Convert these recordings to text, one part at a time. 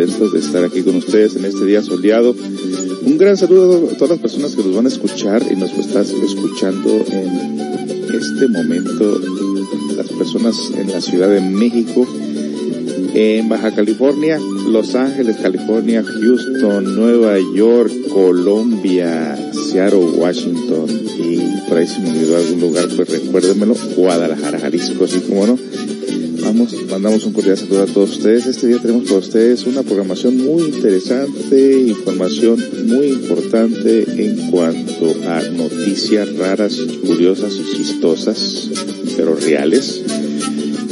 contentos de estar aquí con ustedes en este día soleado. Un gran saludo a todas las personas que nos van a escuchar y nos están escuchando en este momento. Las personas en la Ciudad de México, en Baja California, Los Ángeles, California, Houston, Nueva York, Colombia, Seattle, Washington y por ahí si me olvidó algún lugar, pues recuérdenmelo, Guadalajara, Jalisco, así como no. Mandamos un cordial saludo a todos ustedes. Este día tenemos para ustedes una programación muy interesante, información muy importante en cuanto a noticias raras, curiosas chistosas, pero reales.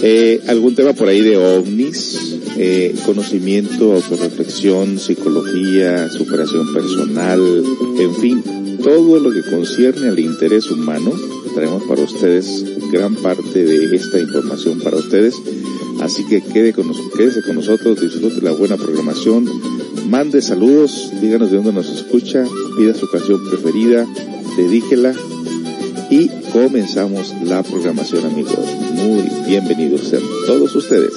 Eh, algún tema por ahí de ovnis, eh, conocimiento, autorreflexión, psicología, superación personal, en fin, todo lo que concierne al interés humano. Traemos para ustedes gran parte de esta información para ustedes. Así que quede con, quédese con nosotros, disfrute la buena programación, mande saludos, díganos de dónde nos escucha, pida su canción preferida, dedíquela y comenzamos la programación amigos. Muy bienvenidos sean todos ustedes.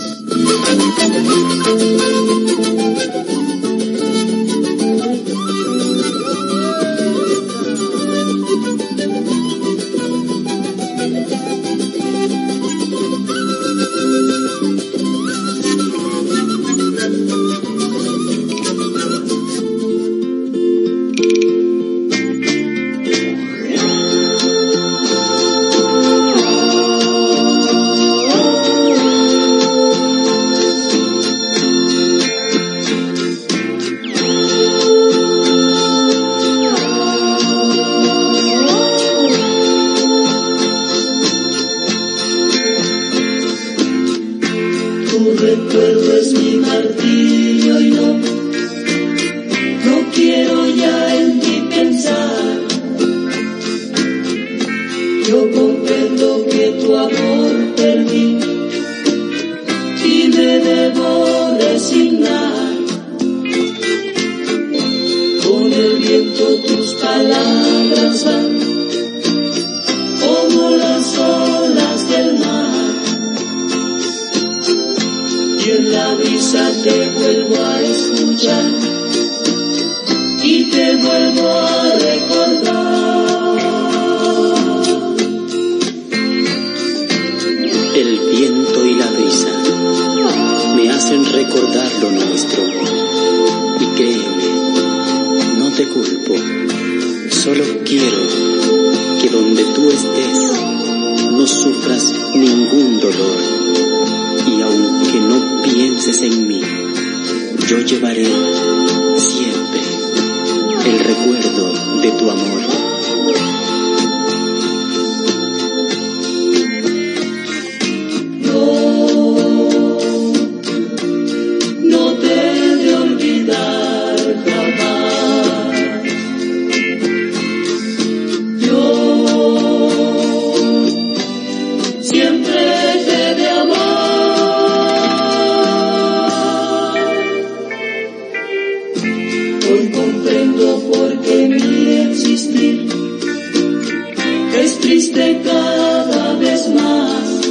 es triste cada vez más.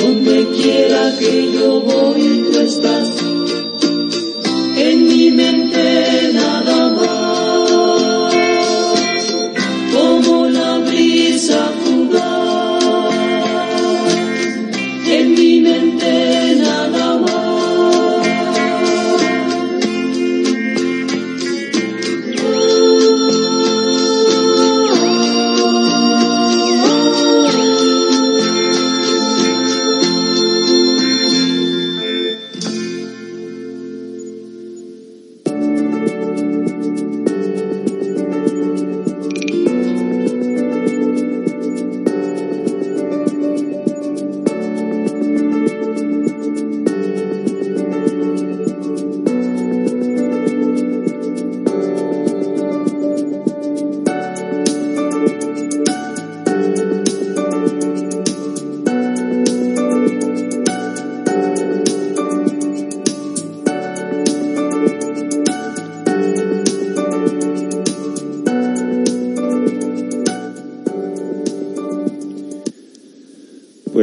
Donde quiera que yo voy,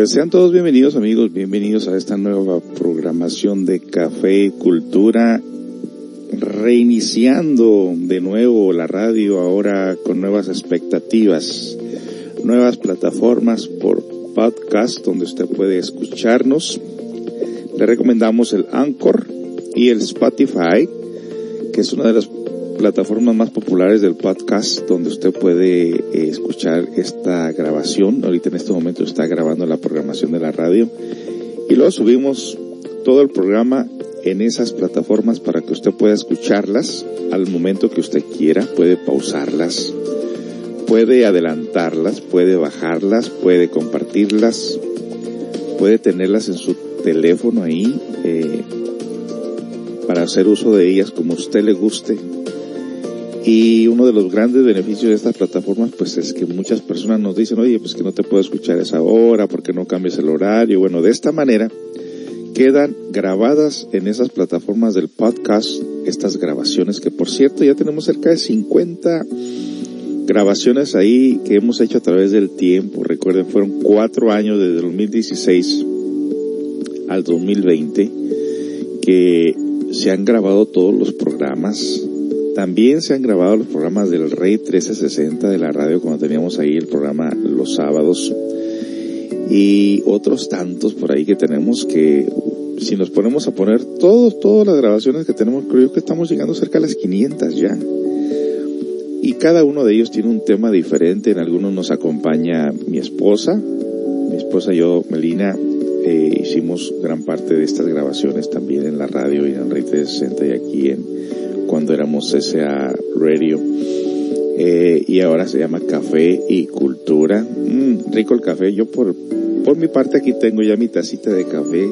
Pues sean todos bienvenidos amigos, bienvenidos a esta nueva programación de Café Cultura, reiniciando de nuevo la radio ahora con nuevas expectativas, nuevas plataformas por podcast donde usted puede escucharnos. Le recomendamos el Anchor y el Spotify, que es una de las plataformas más populares del podcast donde usted puede eh, escuchar esta grabación. Ahorita en este momento está grabando la programación de la radio. Y luego subimos todo el programa en esas plataformas para que usted pueda escucharlas al momento que usted quiera, puede pausarlas, puede adelantarlas, puede bajarlas, puede compartirlas, puede tenerlas en su teléfono ahí eh, para hacer uso de ellas como usted le guste y uno de los grandes beneficios de estas plataformas, pues es que muchas personas nos dicen, oye, pues que no te puedo escuchar esa hora, porque no cambias el horario. Bueno, de esta manera quedan grabadas en esas plataformas del podcast estas grabaciones, que por cierto ya tenemos cerca de 50 grabaciones ahí que hemos hecho a través del tiempo. Recuerden, fueron cuatro años desde 2016 al 2020 que se han grabado todos los programas también se han grabado los programas del Rey 1360 de la radio cuando teníamos ahí el programa los sábados y otros tantos por ahí que tenemos que si nos ponemos a poner todos, todas las grabaciones que tenemos, creo que estamos llegando cerca a las 500 ya. Y cada uno de ellos tiene un tema diferente. En algunos nos acompaña mi esposa. Mi esposa y yo, Melina, eh, hicimos gran parte de estas grabaciones también en la radio y en el Rey 360 y aquí en, cuando éramos SA Radio. Eh, y ahora se llama Café y Cultura. Mm, rico el café. Yo por, por mi parte aquí tengo ya mi tacita de café.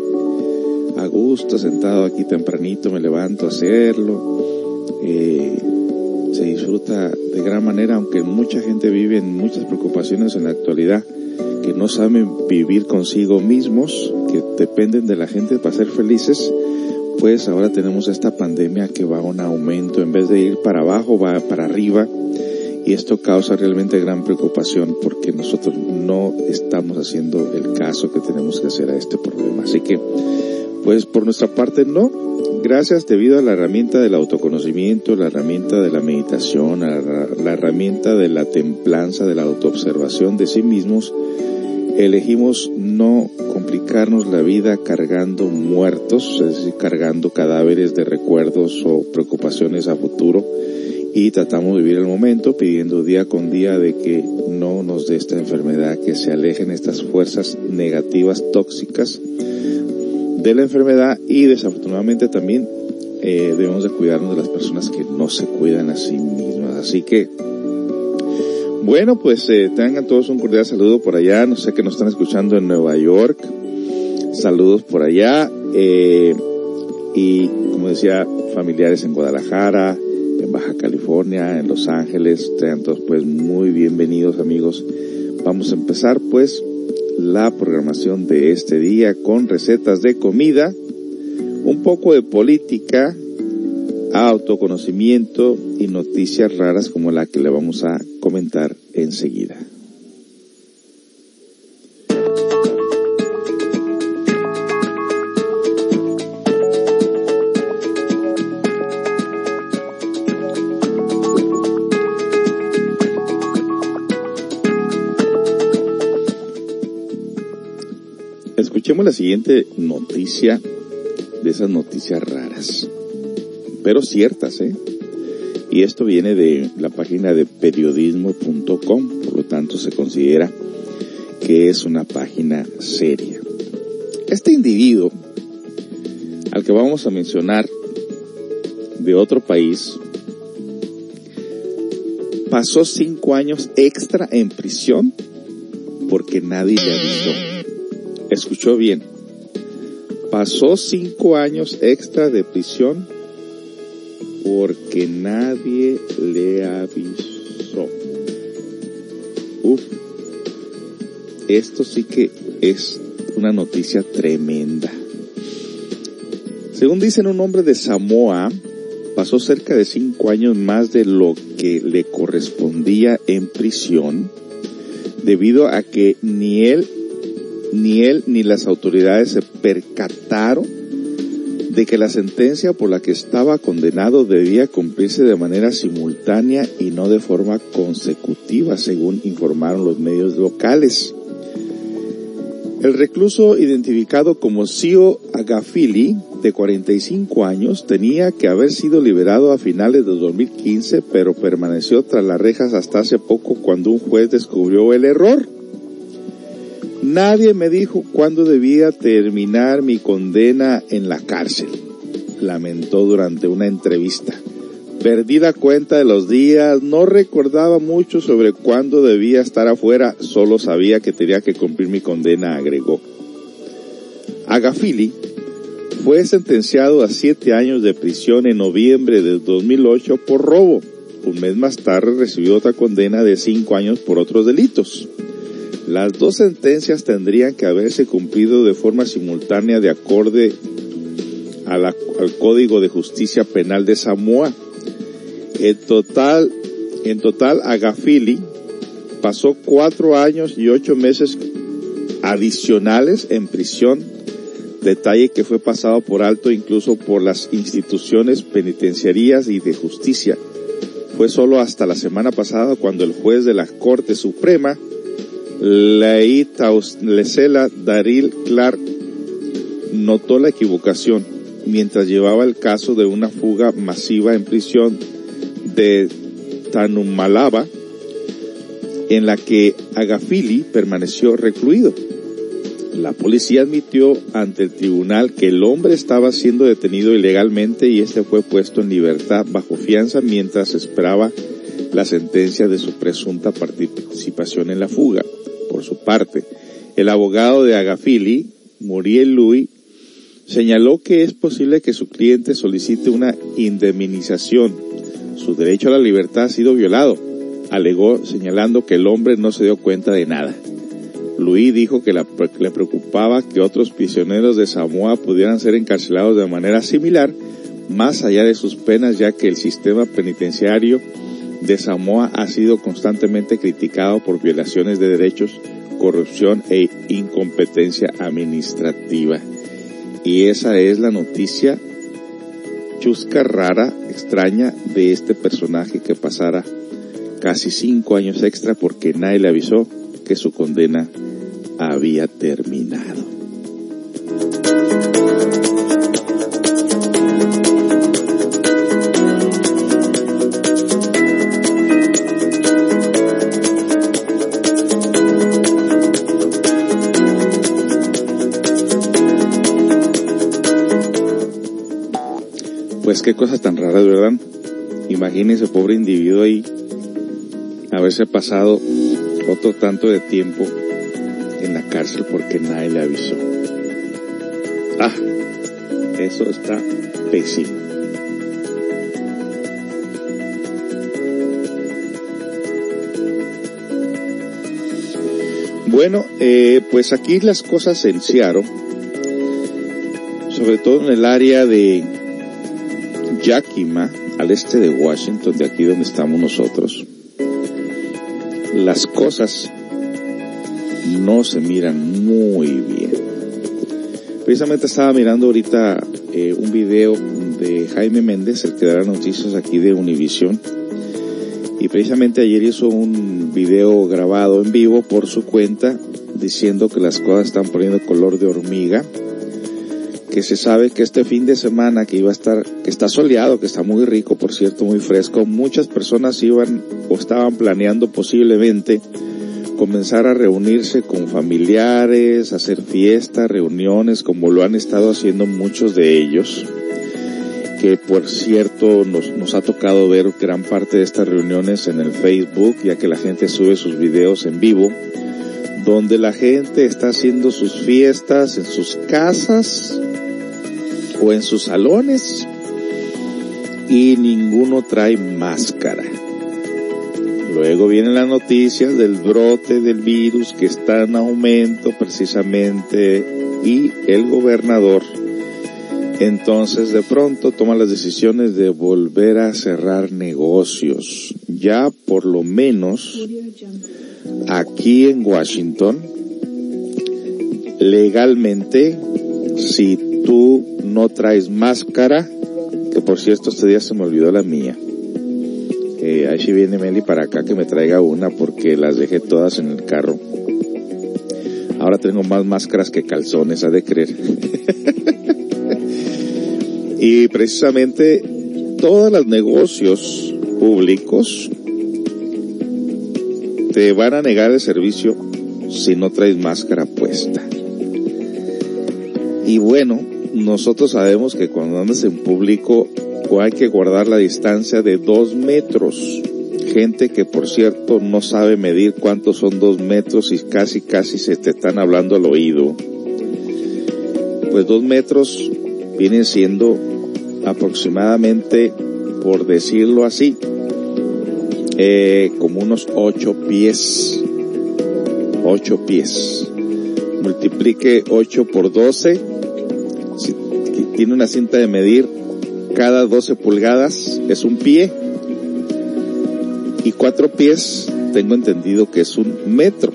A gusto, sentado aquí tempranito, me levanto a hacerlo. Eh, se disfruta de gran manera, aunque mucha gente vive en muchas preocupaciones en la actualidad, que no saben vivir consigo mismos, que dependen de la gente para ser felices pues ahora tenemos esta pandemia que va a un aumento, en vez de ir para abajo, va para arriba, y esto causa realmente gran preocupación porque nosotros no estamos haciendo el caso que tenemos que hacer a este problema. Así que, pues por nuestra parte no, gracias debido a la herramienta del autoconocimiento, la herramienta de la meditación, la, la herramienta de la templanza, de la autoobservación de sí mismos, elegimos no complicarnos la vida cargando muertos, es decir, cargando cadáveres de recuerdos o preocupaciones a futuro y tratamos de vivir el momento pidiendo día con día de que no nos dé esta enfermedad, que se alejen estas fuerzas negativas, tóxicas de la enfermedad y desafortunadamente también eh, debemos de cuidarnos de las personas que no se cuidan a sí mismas. Así que bueno, pues eh, tengan todos un cordial saludo por allá. No sé que nos están escuchando en Nueva York. Saludos por allá. Eh, y como decía, familiares en Guadalajara, en Baja California, en Los Ángeles. Tengan todos pues muy bienvenidos amigos. Vamos a empezar pues la programación de este día con recetas de comida, un poco de política, autoconocimiento y noticias raras como la que le vamos a comentar enseguida. Escuchemos la siguiente noticia de esas noticias raras pero ciertas, ¿eh? Y esto viene de la página de periodismo.com, por lo tanto se considera que es una página seria. Este individuo, al que vamos a mencionar, de otro país, pasó cinco años extra en prisión porque nadie le avisó. Escuchó bien. Pasó cinco años extra de prisión porque nadie le avisó. Uf, esto sí que es una noticia tremenda. Según dicen un hombre de Samoa, pasó cerca de cinco años más de lo que le correspondía en prisión, debido a que ni él ni él ni las autoridades se percataron de que la sentencia por la que estaba condenado debía cumplirse de manera simultánea y no de forma consecutiva, según informaron los medios locales. El recluso identificado como Sio Agafili, de 45 años, tenía que haber sido liberado a finales de 2015, pero permaneció tras las rejas hasta hace poco cuando un juez descubrió el error. Nadie me dijo cuándo debía terminar mi condena en la cárcel, lamentó durante una entrevista. Perdí la cuenta de los días, no recordaba mucho sobre cuándo debía estar afuera, solo sabía que tenía que cumplir mi condena, agregó. Agafili fue sentenciado a siete años de prisión en noviembre de 2008 por robo. Un mes más tarde recibió otra condena de cinco años por otros delitos. Las dos sentencias tendrían que haberse cumplido de forma simultánea de acorde al Código de Justicia Penal de Samoa. En total, en total, Agafili pasó cuatro años y ocho meses adicionales en prisión, detalle que fue pasado por alto incluso por las instituciones penitenciarias y de justicia. Fue solo hasta la semana pasada cuando el juez de la Corte Suprema Lei Lesela Daril Clark notó la equivocación mientras llevaba el caso de una fuga masiva en prisión de Tanumalaba en la que Agafili permaneció recluido. La policía admitió ante el tribunal que el hombre estaba siendo detenido ilegalmente y este fue puesto en libertad bajo fianza mientras esperaba la sentencia de su presunta participación en la fuga. Por su parte, el abogado de Agafili, Muriel Louis, señaló que es posible que su cliente solicite una indemnización. Su derecho a la libertad ha sido violado, alegó señalando que el hombre no se dio cuenta de nada. Louis dijo que le preocupaba que otros prisioneros de Samoa pudieran ser encarcelados de manera similar, más allá de sus penas, ya que el sistema penitenciario de Samoa ha sido constantemente criticado por violaciones de derechos, corrupción e incompetencia administrativa. Y esa es la noticia chusca, rara, extraña de este personaje que pasara casi cinco años extra porque nadie le avisó que su condena había terminado. Qué cosas tan raras, ¿verdad? Imagínese, pobre individuo ahí, haberse pasado otro tanto de tiempo en la cárcel porque nadie le avisó. Ah, eso está pésimo. Bueno, eh, pues aquí las cosas en Seattle, sobre todo en el área de Yakima, al este de Washington, de aquí donde estamos nosotros, las cosas no se miran muy bien. Precisamente estaba mirando ahorita eh, un video de Jaime Méndez, el que da noticias aquí de Univision, y precisamente ayer hizo un video grabado en vivo por su cuenta diciendo que las cosas están poniendo color de hormiga, que se sabe que este fin de semana que iba a estar, que está soleado, que está muy rico, por cierto, muy fresco, muchas personas iban o estaban planeando posiblemente comenzar a reunirse con familiares, hacer fiestas, reuniones, como lo han estado haciendo muchos de ellos, que por cierto nos, nos ha tocado ver gran parte de estas reuniones en el Facebook, ya que la gente sube sus videos en vivo, donde la gente está haciendo sus fiestas en sus casas, o en sus salones y ninguno trae máscara. Luego vienen las noticias del brote del virus que está en aumento precisamente y el gobernador entonces de pronto toma las decisiones de volver a cerrar negocios. Ya por lo menos aquí en Washington legalmente, si tú no traes máscara, que por cierto este día se me olvidó la mía. Eh, ahí viene Meli para acá que me traiga una porque las dejé todas en el carro. Ahora tengo más máscaras que calzones, ha de creer. y precisamente todos los negocios públicos te van a negar el servicio si no traes máscara puesta. Y bueno, nosotros sabemos que cuando andas en público hay que guardar la distancia de dos metros. Gente que por cierto no sabe medir cuántos son dos metros y casi casi se te están hablando al oído. Pues dos metros vienen siendo aproximadamente, por decirlo así, eh, como unos ocho pies. Ocho pies. Multiplique 8 por 12. Tiene una cinta de medir, cada 12 pulgadas es un pie. Y cuatro pies, tengo entendido que es un metro.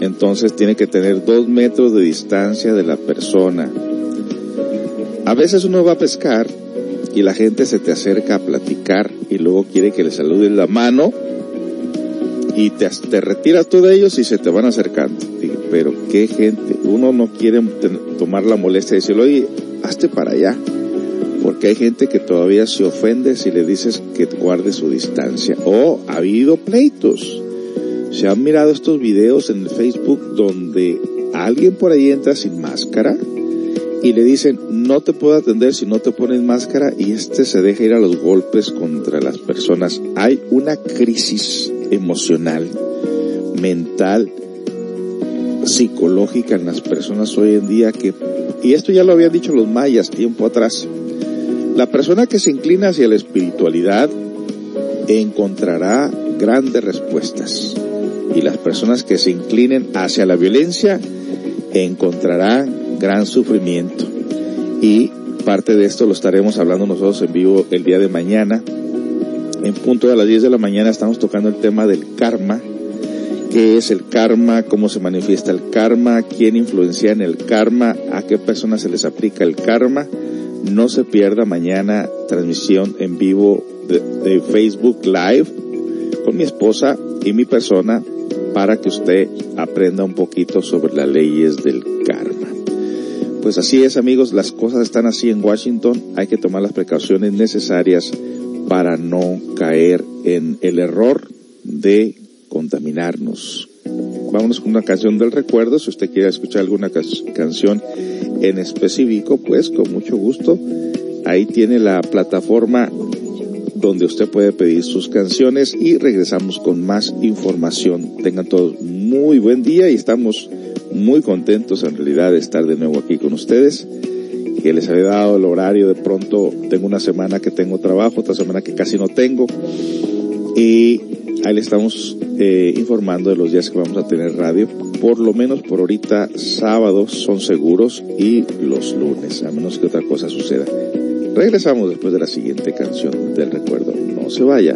Entonces tiene que tener dos metros de distancia de la persona. A veces uno va a pescar y la gente se te acerca a platicar y luego quiere que le saludes la mano y te, te retiras tú de ellos y se te van acercando. Pero qué gente, uno no quiere tomar la molestia de decirle, oye, hazte para allá. Porque hay gente que todavía se ofende si le dices que guarde su distancia. O ha habido pleitos. Se han mirado estos videos en Facebook donde alguien por ahí entra sin máscara y le dicen no te puedo atender si no te pones máscara y este se deja ir a los golpes contra las personas. Hay una crisis emocional, mental, psicológica en las personas hoy en día que, y esto ya lo habían dicho los mayas tiempo atrás, la persona que se inclina hacia la espiritualidad encontrará grandes respuestas y las personas que se inclinen hacia la violencia encontrarán gran sufrimiento. Y parte de esto lo estaremos hablando nosotros en vivo el día de mañana. En punto de las 10 de la mañana estamos tocando el tema del karma. ¿Qué es el karma? ¿Cómo se manifiesta el karma? ¿Quién influencia en el karma? ¿A qué personas se les aplica el karma? No se pierda mañana transmisión en vivo de, de Facebook Live con mi esposa y mi persona para que usted aprenda un poquito sobre las leyes del karma. Pues así es amigos, las cosas están así en Washington, hay que tomar las precauciones necesarias para no caer en el error de contaminarnos. Vámonos con una canción del recuerdo, si usted quiere escuchar alguna canción en específico, pues con mucho gusto, ahí tiene la plataforma donde usted puede pedir sus canciones y regresamos con más información. Tengan todos muy buen día y estamos muy contentos en realidad de estar de nuevo aquí con ustedes. Que les había dado el horario, de pronto tengo una semana que tengo trabajo, otra semana que casi no tengo. Y ahí le estamos eh, informando de los días que vamos a tener radio. Por lo menos por ahorita sábados son seguros y los lunes, a menos que otra cosa suceda. Regresamos después de la siguiente canción del recuerdo. No se vaya.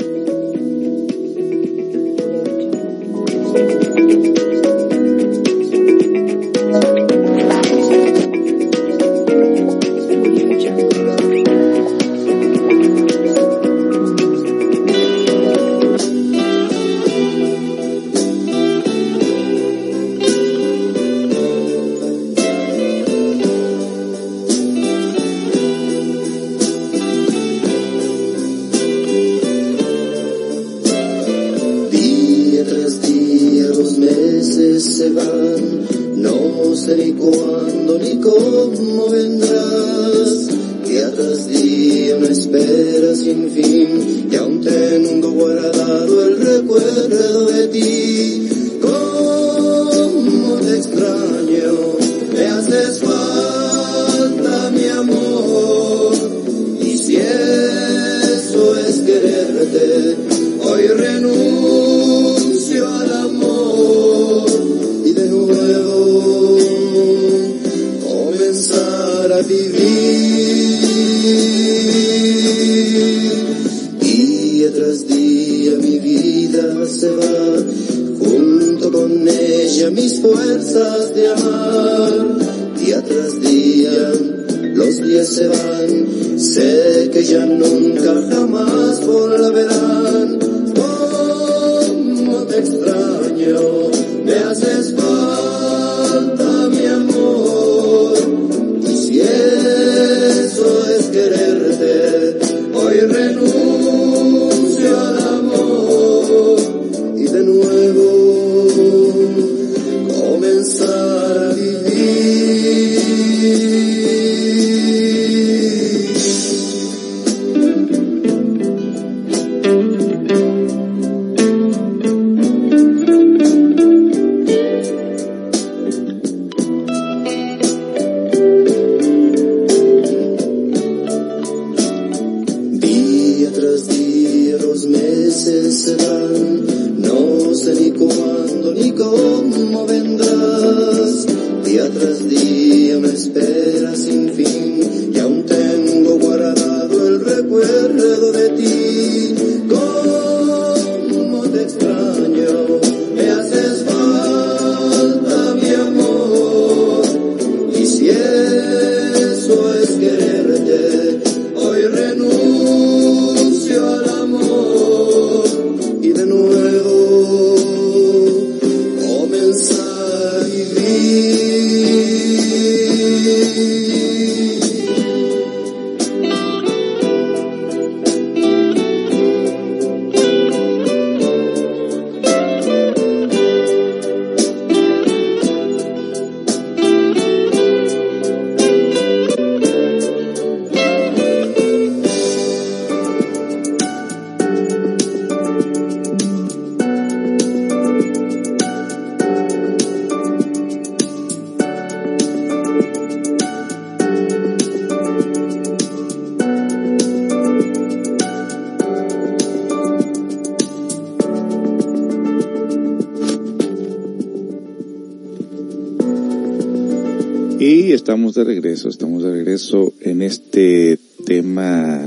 De regreso, estamos de regreso en este tema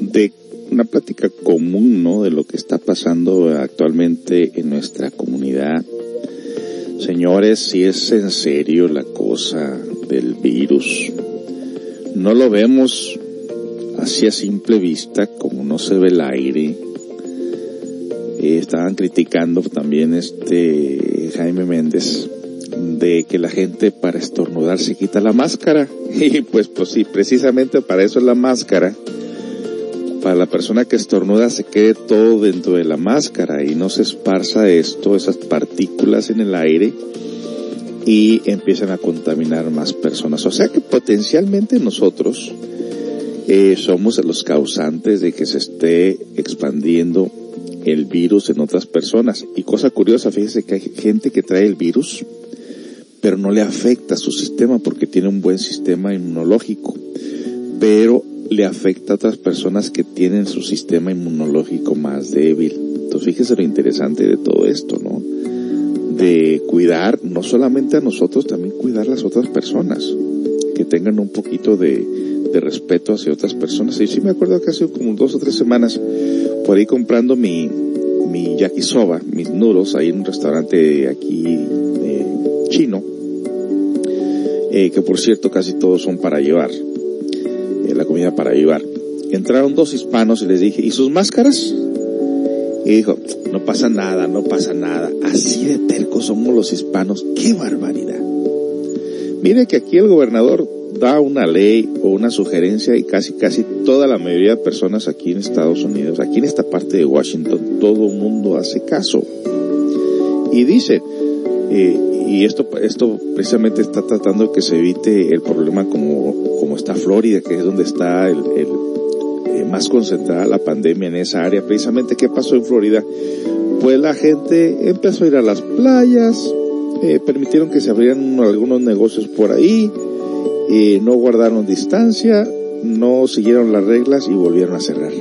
de una plática común, ¿no? De lo que está pasando actualmente en nuestra comunidad. Señores, si es en serio la cosa del virus, no lo vemos así a simple vista, como no se ve el aire. Eh, estaban criticando también este Jaime Méndez de que la gente para estornudar se quita la máscara. Y pues, pues sí, precisamente para eso es la máscara. Para la persona que estornuda se quede todo dentro de la máscara y no se esparza esto, esas partículas en el aire y empiezan a contaminar más personas. O sea que potencialmente nosotros eh, somos los causantes de que se esté expandiendo el virus en otras personas. Y cosa curiosa, fíjese que hay gente que trae el virus pero no le afecta a su sistema porque tiene un buen sistema inmunológico, pero le afecta a otras personas que tienen su sistema inmunológico más débil. Entonces fíjese lo interesante de todo esto, ¿no? De cuidar no solamente a nosotros, también cuidar a las otras personas, que tengan un poquito de, respeto hacia otras personas. Y sí me acuerdo que hace como dos o tres semanas, por ahí comprando mi, mi yakisoba, mis nudos, ahí en un restaurante aquí eh, que por cierto casi todos son para llevar, eh, la comida para llevar. Entraron dos hispanos y les dije, ¿y sus máscaras? Y dijo, no pasa nada, no pasa nada. Así de tercos somos los hispanos. ¡Qué barbaridad! Mire que aquí el gobernador da una ley o una sugerencia y casi casi toda la mayoría de personas aquí en Estados Unidos, aquí en esta parte de Washington, todo el mundo hace caso. Y dice, eh, y esto, esto precisamente está tratando que se evite el problema como, como está Florida, que es donde está el, el eh, más concentrada la pandemia en esa área. Precisamente, ¿qué pasó en Florida? Pues la gente empezó a ir a las playas, eh, permitieron que se abrieran algunos negocios por ahí, eh, no guardaron distancia, no siguieron las reglas y volvieron a cerrar.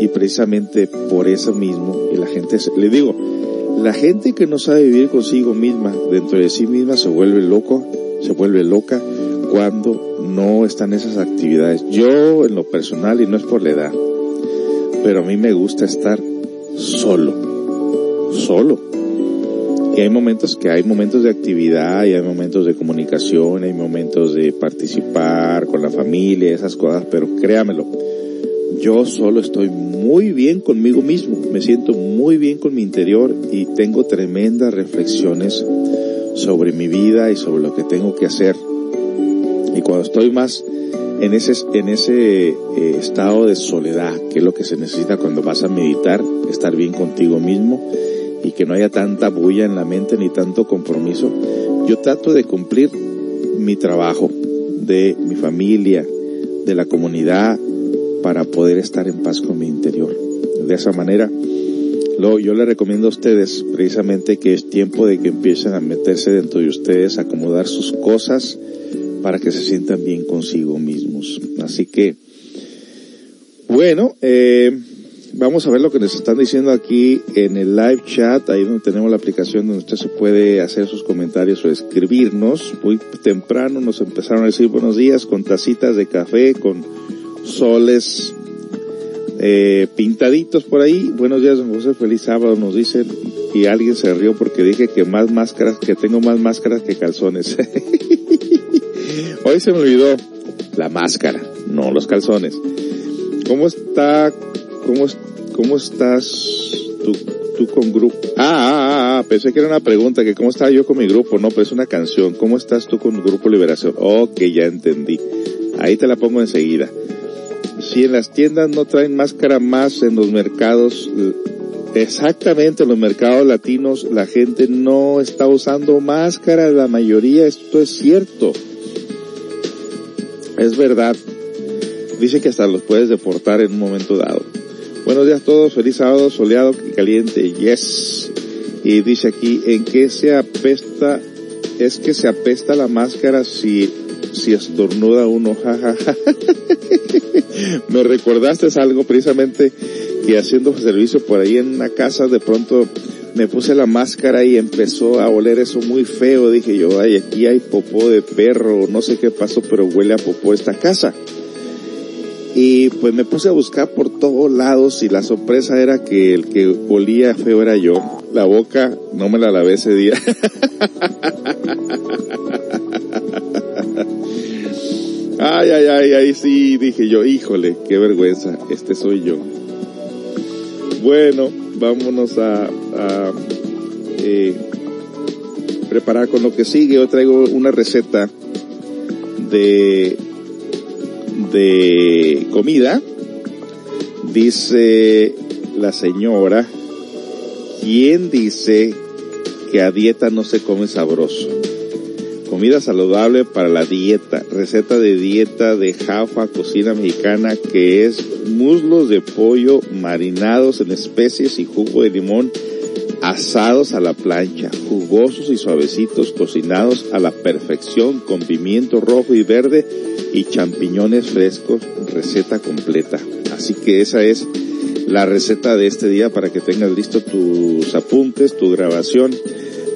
Y precisamente por eso mismo, y la gente, le digo, la gente que no sabe vivir consigo misma, dentro de sí misma, se vuelve loco, se vuelve loca cuando no están esas actividades. Yo, en lo personal, y no es por la edad, pero a mí me gusta estar solo, solo. Y hay momentos que hay momentos de actividad, y hay momentos de comunicación, hay momentos de participar con la familia, esas cosas, pero créamelo, yo solo estoy muy bien conmigo mismo, me siento muy bien con mi interior y tengo tremendas reflexiones sobre mi vida y sobre lo que tengo que hacer. Y cuando estoy más en ese, en ese eh, estado de soledad, que es lo que se necesita cuando vas a meditar, estar bien contigo mismo y que no haya tanta bulla en la mente ni tanto compromiso, yo trato de cumplir mi trabajo, de mi familia, de la comunidad, para poder estar en paz con mi interior. De esa manera, lo, yo le recomiendo a ustedes precisamente que es tiempo de que empiecen a meterse dentro de ustedes, acomodar sus cosas para que se sientan bien consigo mismos. Así que, bueno, eh, vamos a ver lo que nos están diciendo aquí en el live chat, ahí donde tenemos la aplicación donde usted se puede hacer sus comentarios o escribirnos. Muy temprano nos empezaron a decir buenos días con tacitas de café, con soles eh, pintaditos por ahí. Buenos días, don José, feliz sábado, nos dicen. Y alguien se rió porque dije que más máscaras, que tengo más máscaras que calzones. Hoy se me olvidó la máscara, no los calzones. ¿Cómo está, cómo, cómo estás tú, tú con grupo? Ah, ah, ah, ah, pensé que era una pregunta, que cómo estaba yo con mi grupo, no, pero es una canción. ¿Cómo estás tú con Grupo Liberación? Ok, ya entendí. Ahí te la pongo enseguida. Si en las tiendas no traen máscara más en los mercados, exactamente en los mercados latinos la gente no está usando máscara, la mayoría, esto es cierto. Es verdad. Dice que hasta los puedes deportar en un momento dado. Buenos días a todos, feliz sábado, soleado y caliente, yes. Y dice aquí, ¿en qué se apesta? Es que se apesta la máscara si, si estornuda uno, jajaja. Me recordaste algo precisamente que haciendo servicio por ahí en una casa de pronto me puse la máscara y empezó a oler eso muy feo. Dije yo, ay, aquí hay popó de perro, no sé qué pasó, pero huele a popó esta casa. Y pues me puse a buscar por todos lados y la sorpresa era que el que olía feo era yo. La boca no me la lavé ese día. ay, ay, ay, ay, sí, dije yo, híjole, qué vergüenza, este soy yo. Bueno, vámonos a, a eh, preparar con lo que sigue. Yo traigo una receta de, de comida. Dice la señora, ¿quién dice que a dieta no se come sabroso? Comida saludable para la dieta. Receta de dieta de Jafa, cocina mexicana, que es muslos de pollo marinados en especies y jugo de limón asados a la plancha, jugosos y suavecitos, cocinados a la perfección con pimiento rojo y verde y champiñones frescos, receta completa. Así que esa es la receta de este día para que tengas listo tus apuntes, tu grabación.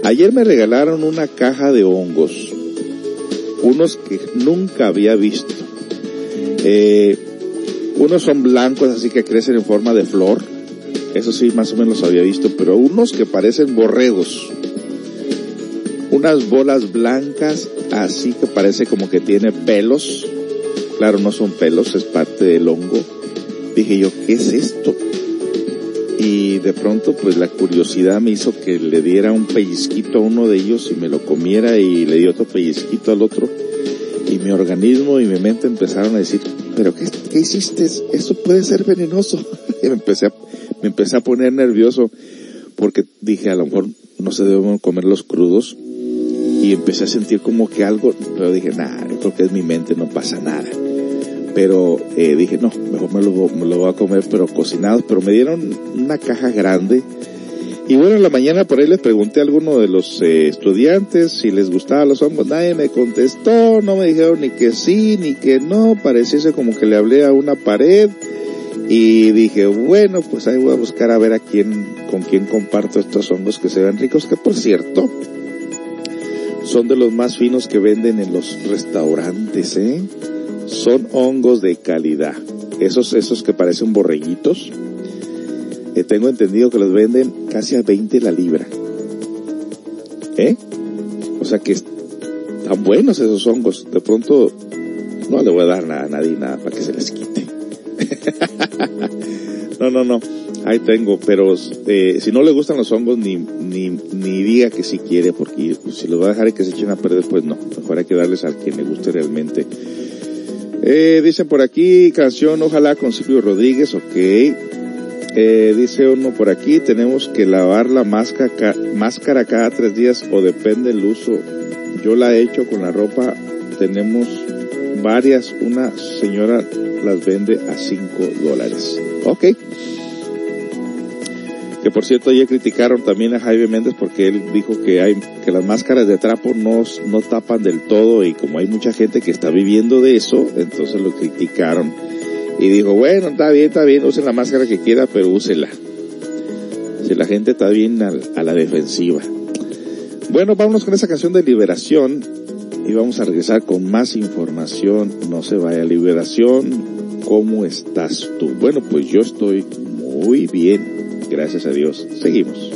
Ayer me regalaron una caja de hongos, unos que nunca había visto. Eh, unos son blancos, así que crecen en forma de flor. Eso sí, más o menos había visto, pero unos que parecen borregos. Unas bolas blancas, así que parece como que tiene pelos. Claro, no son pelos, es parte del hongo. Dije yo, ¿qué es esto? Y de pronto, pues la curiosidad me hizo que le diera un pellizquito a uno de ellos y me lo comiera y le di otro pellizquito al otro. Y mi organismo y mi mente empezaron a decir, pero ¿qué, qué hiciste? Eso puede ser venenoso. y me empecé a, me empecé a poner nervioso porque dije, a lo mejor no se deben comer los crudos. Y empecé a sentir como que algo, pero dije, nada, creo que es mi mente, no pasa nada. Pero eh, dije, no, mejor me lo, lo voy a comer, pero cocinados. Pero me dieron una caja grande. Y bueno, en la mañana por ahí les pregunté a alguno de los eh, estudiantes si les gustaban los hongos. Nadie me contestó, no me dijeron ni que sí, ni que no. Pareciese como que le hablé a una pared. Y dije, bueno, pues ahí voy a buscar a ver a quién, con quién comparto estos hongos que se ven ricos, que por cierto, son de los más finos que venden en los restaurantes, ¿eh? Son hongos de calidad. Esos, esos que parecen borreguitos. Eh, tengo entendido que los venden casi a 20 la libra. ¿Eh? O sea que están buenos esos hongos. De pronto no le voy a dar nada a nadie nada para que se les quite. no, no, no. Ahí tengo, pero eh, si no le gustan los hongos, ni, ni, ni diga que si quiere, porque si los va a dejar y que se echen a perder, pues no. Mejor hay que darles al que le guste realmente. Eh, dicen por aquí, canción Ojalá con Silvio Rodríguez, ok. Eh, dice uno por aquí, tenemos que lavar la máscara, máscara cada tres días o depende el uso. Yo la he hecho con la ropa, tenemos varias, una señora las vende a cinco dólares. Ok. Que por cierto ya criticaron también a Jaime Méndez porque él dijo que hay, que las máscaras de trapo no, no tapan del todo y como hay mucha gente que está viviendo de eso, entonces lo criticaron. Y dijo, bueno, está bien, está bien, usen la máscara que quiera, pero úsela. Si la gente está bien a, a la defensiva. Bueno, vámonos con esa canción de liberación y vamos a regresar con más información. No se vaya liberación. ¿Cómo estás tú? Bueno, pues yo estoy muy bien. Gracias a Dios. Seguimos.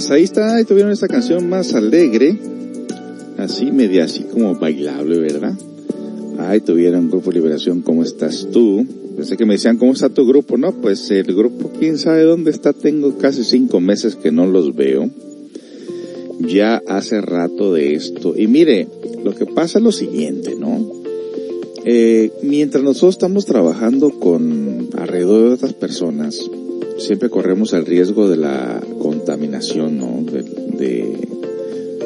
Pues ahí está, ahí tuvieron esta canción más alegre, así media así como bailable, ¿verdad? Ahí tuvieron Grupo Liberación, ¿cómo estás tú? Pensé que me decían, ¿cómo está tu grupo? No, pues el grupo, quién sabe dónde está. Tengo casi cinco meses que no los veo. Ya hace rato de esto. Y mire, lo que pasa es lo siguiente, ¿no? Eh, mientras nosotros estamos trabajando con alrededor de otras personas, siempre corremos el riesgo de la contaminación, ¿no? De, de,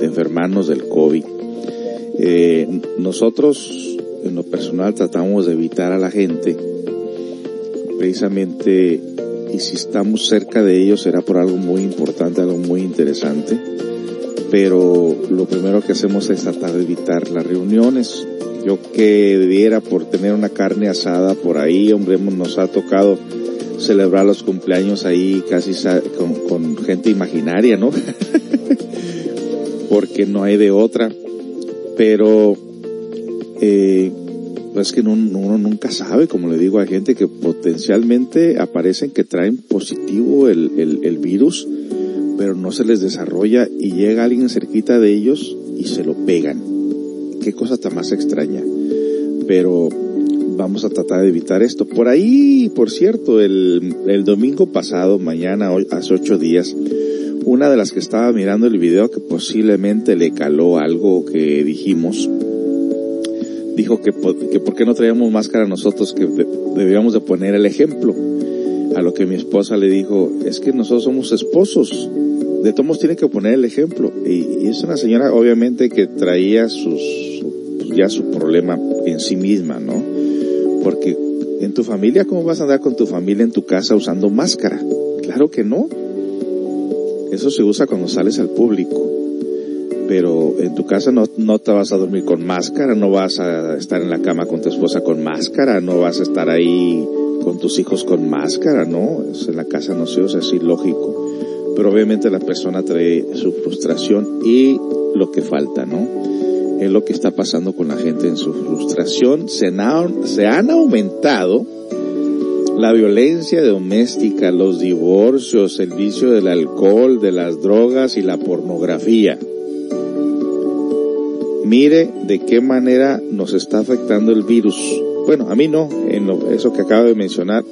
de enfermarnos del COVID. Eh, nosotros, en lo personal, tratamos de evitar a la gente precisamente, y si estamos cerca de ellos será por algo muy importante, algo muy interesante, pero lo primero que hacemos es tratar de evitar las reuniones. Yo que debiera por tener una carne asada por ahí, hombre, nos ha tocado celebrar los cumpleaños ahí casi con, con gente imaginaria, ¿no? Porque no hay de otra. Pero eh, es que uno, nunca sabe, como le digo a gente que potencialmente aparecen que traen positivo el, virus, pero no se les desarrolla y llega alguien cerquita de ellos y se lo pegan. Qué cosa tan más extraña. Pero vamos a tratar de evitar esto. Por ahí, por cierto, el, el domingo pasado, mañana, hoy, hace ocho días, una de las que estaba mirando el video que posiblemente le caló algo que dijimos, dijo que, que por qué no traíamos máscara nosotros, que debíamos de poner el ejemplo. A lo que mi esposa le dijo, es que nosotros somos esposos, de todos tiene que poner el ejemplo. Y, y, es una señora obviamente que traía sus, pues ya su problema en sí misma, ¿no? Porque en tu familia, ¿cómo vas a andar con tu familia en tu casa usando máscara? Claro que no. Eso se usa cuando sales al público pero en tu casa no, no te vas a dormir con máscara, no vas a estar en la cama con tu esposa con máscara, no vas a estar ahí con tus hijos con máscara, ¿no? En la casa no se usa, es ilógico. Pero obviamente la persona trae su frustración y lo que falta, ¿no? Es lo que está pasando con la gente en su frustración. Se, han aumentado la violencia doméstica, los divorcios, el vicio del alcohol, de las drogas y la pornografía mire de qué manera nos está afectando el virus. Bueno, a mí no, en lo, eso que acabo de mencionar,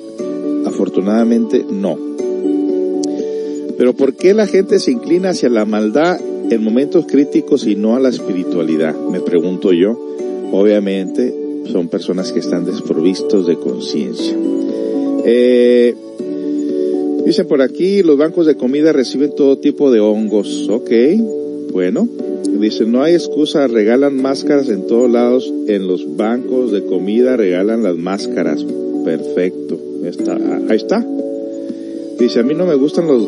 afortunadamente no. Pero ¿por qué la gente se inclina hacia la maldad en momentos críticos y no a la espiritualidad? Me pregunto yo. Obviamente son personas que están desprovistos de conciencia. Eh, dicen por aquí, los bancos de comida reciben todo tipo de hongos. Ok, bueno, Dice, no hay excusa, regalan máscaras en todos lados, en los bancos de comida regalan las máscaras. Perfecto, está, ahí está. Dice, a mí no me gustan los,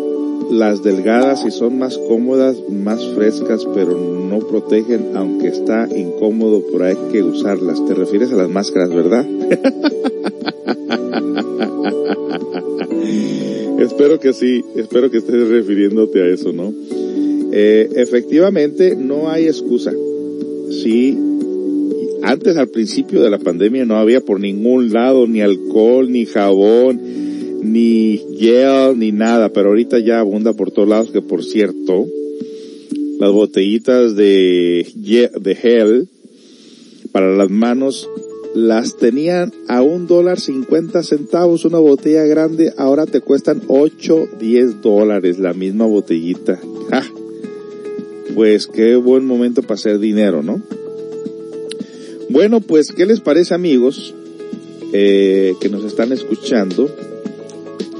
las delgadas y son más cómodas, más frescas, pero no protegen, aunque está incómodo, pero hay que usarlas. Te refieres a las máscaras, ¿verdad? espero que sí, espero que estés refiriéndote a eso, ¿no? Eh, efectivamente, no hay excusa. Sí, antes al principio de la pandemia no había por ningún lado ni alcohol, ni jabón, ni gel, ni nada, pero ahorita ya abunda por todos lados, que por cierto, las botellitas de, gel para las manos las tenían a un dólar cincuenta centavos una botella grande, ahora te cuestan ocho, diez dólares la misma botellita pues qué buen momento para hacer dinero, ¿no? Bueno, pues, ¿qué les parece amigos eh, que nos están escuchando?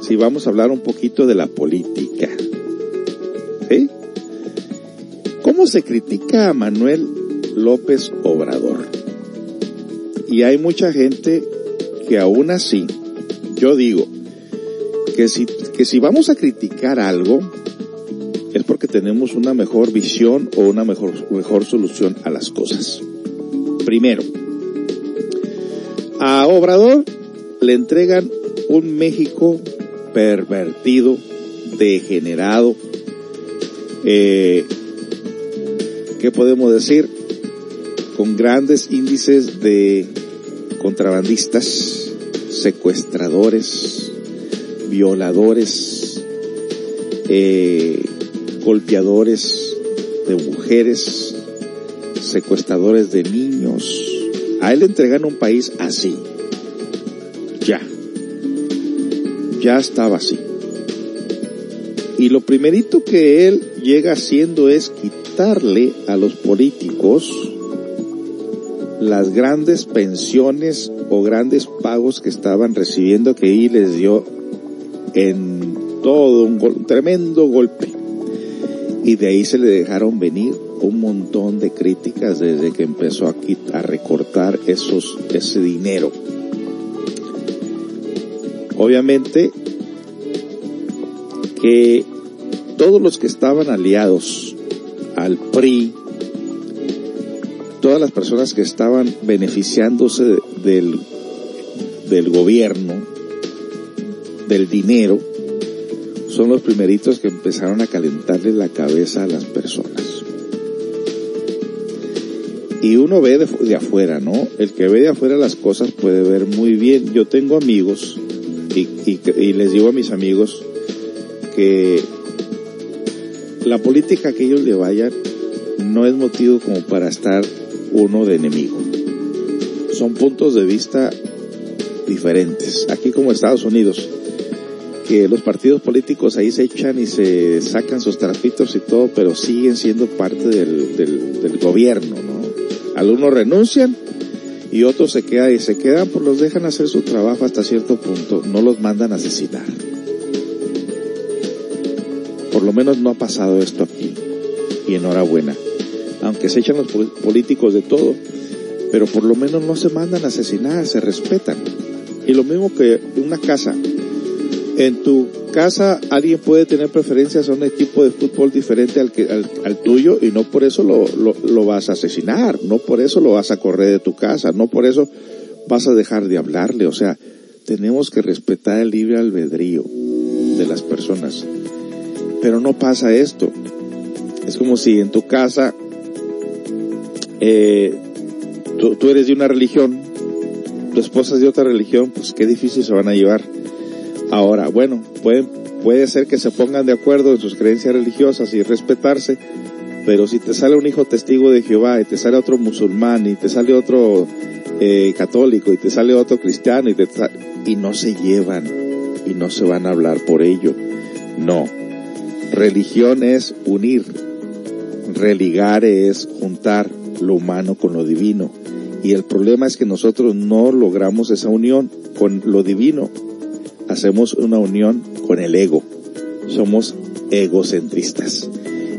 Si vamos a hablar un poquito de la política. ¿Sí? ¿Cómo se critica a Manuel López Obrador? Y hay mucha gente que aún así, yo digo, que si, que si vamos a criticar algo, es porque tenemos una mejor visión o una mejor, mejor solución a las cosas. Primero, a Obrador le entregan un México pervertido, degenerado, eh, ¿qué podemos decir? Con grandes índices de contrabandistas, secuestradores, violadores, eh, golpeadores de mujeres, secuestradores de niños. A él le entregan un país así. Ya, ya estaba así. Y lo primerito que él llega haciendo es quitarle a los políticos las grandes pensiones o grandes pagos que estaban recibiendo que ahí les dio en todo un, tremendo golpe. Y de ahí se le dejaron venir un montón de críticas desde que empezó a, a recortar esos, ese dinero. Obviamente que todos los que estaban aliados al PRI, todas las personas que estaban beneficiándose del, gobierno, del dinero, son los primeritos que empezaron a calentarle la cabeza a las personas. Y uno ve de, afuera, ¿no? El que ve de afuera las cosas puede ver muy bien. Yo tengo amigos y, y les digo a mis amigos que la política que ellos le vayan no es motivo como para estar uno de enemigo. Son puntos de vista diferentes. Aquí como Estados Unidos, que los partidos políticos ahí se echan y se sacan sus trapitos y todo, pero siguen siendo parte del, del, gobierno, ¿no? Algunos renuncian y otros se quedan y se quedan, pues los dejan hacer su trabajo hasta cierto punto, no los mandan a asesinar. Por lo menos no ha pasado esto aquí. Y enhorabuena. Aunque se echan los políticos de todo, pero por lo menos no se mandan a asesinar, se respetan. Y lo mismo que una casa. En tu casa alguien puede tener preferencias a un equipo de fútbol diferente al, que, al, tuyo y no por eso lo, lo, lo, vas a asesinar, no por eso lo vas a correr de tu casa, no por eso vas a dejar de hablarle. O sea, tenemos que respetar el libre albedrío de las personas. Pero no pasa esto. Es como si en tu casa eh, tú, eres de una religión, tu esposa es de otra religión, pues qué difícil se van a llevar. Ahora, bueno, pueden, puede ser que se pongan de acuerdo en sus creencias religiosas y respetarse, pero si te sale un hijo testigo de Jehová y te sale otro musulmán y te sale otro eh, católico y te sale otro cristiano y, te y no se llevan y no se van a hablar por ello. No, Religión es unir, religar es juntar lo humano con lo divino. Y el problema es que nosotros no logramos esa unión con lo divino. Hacemos una unión con el ego. Somos egocentristas.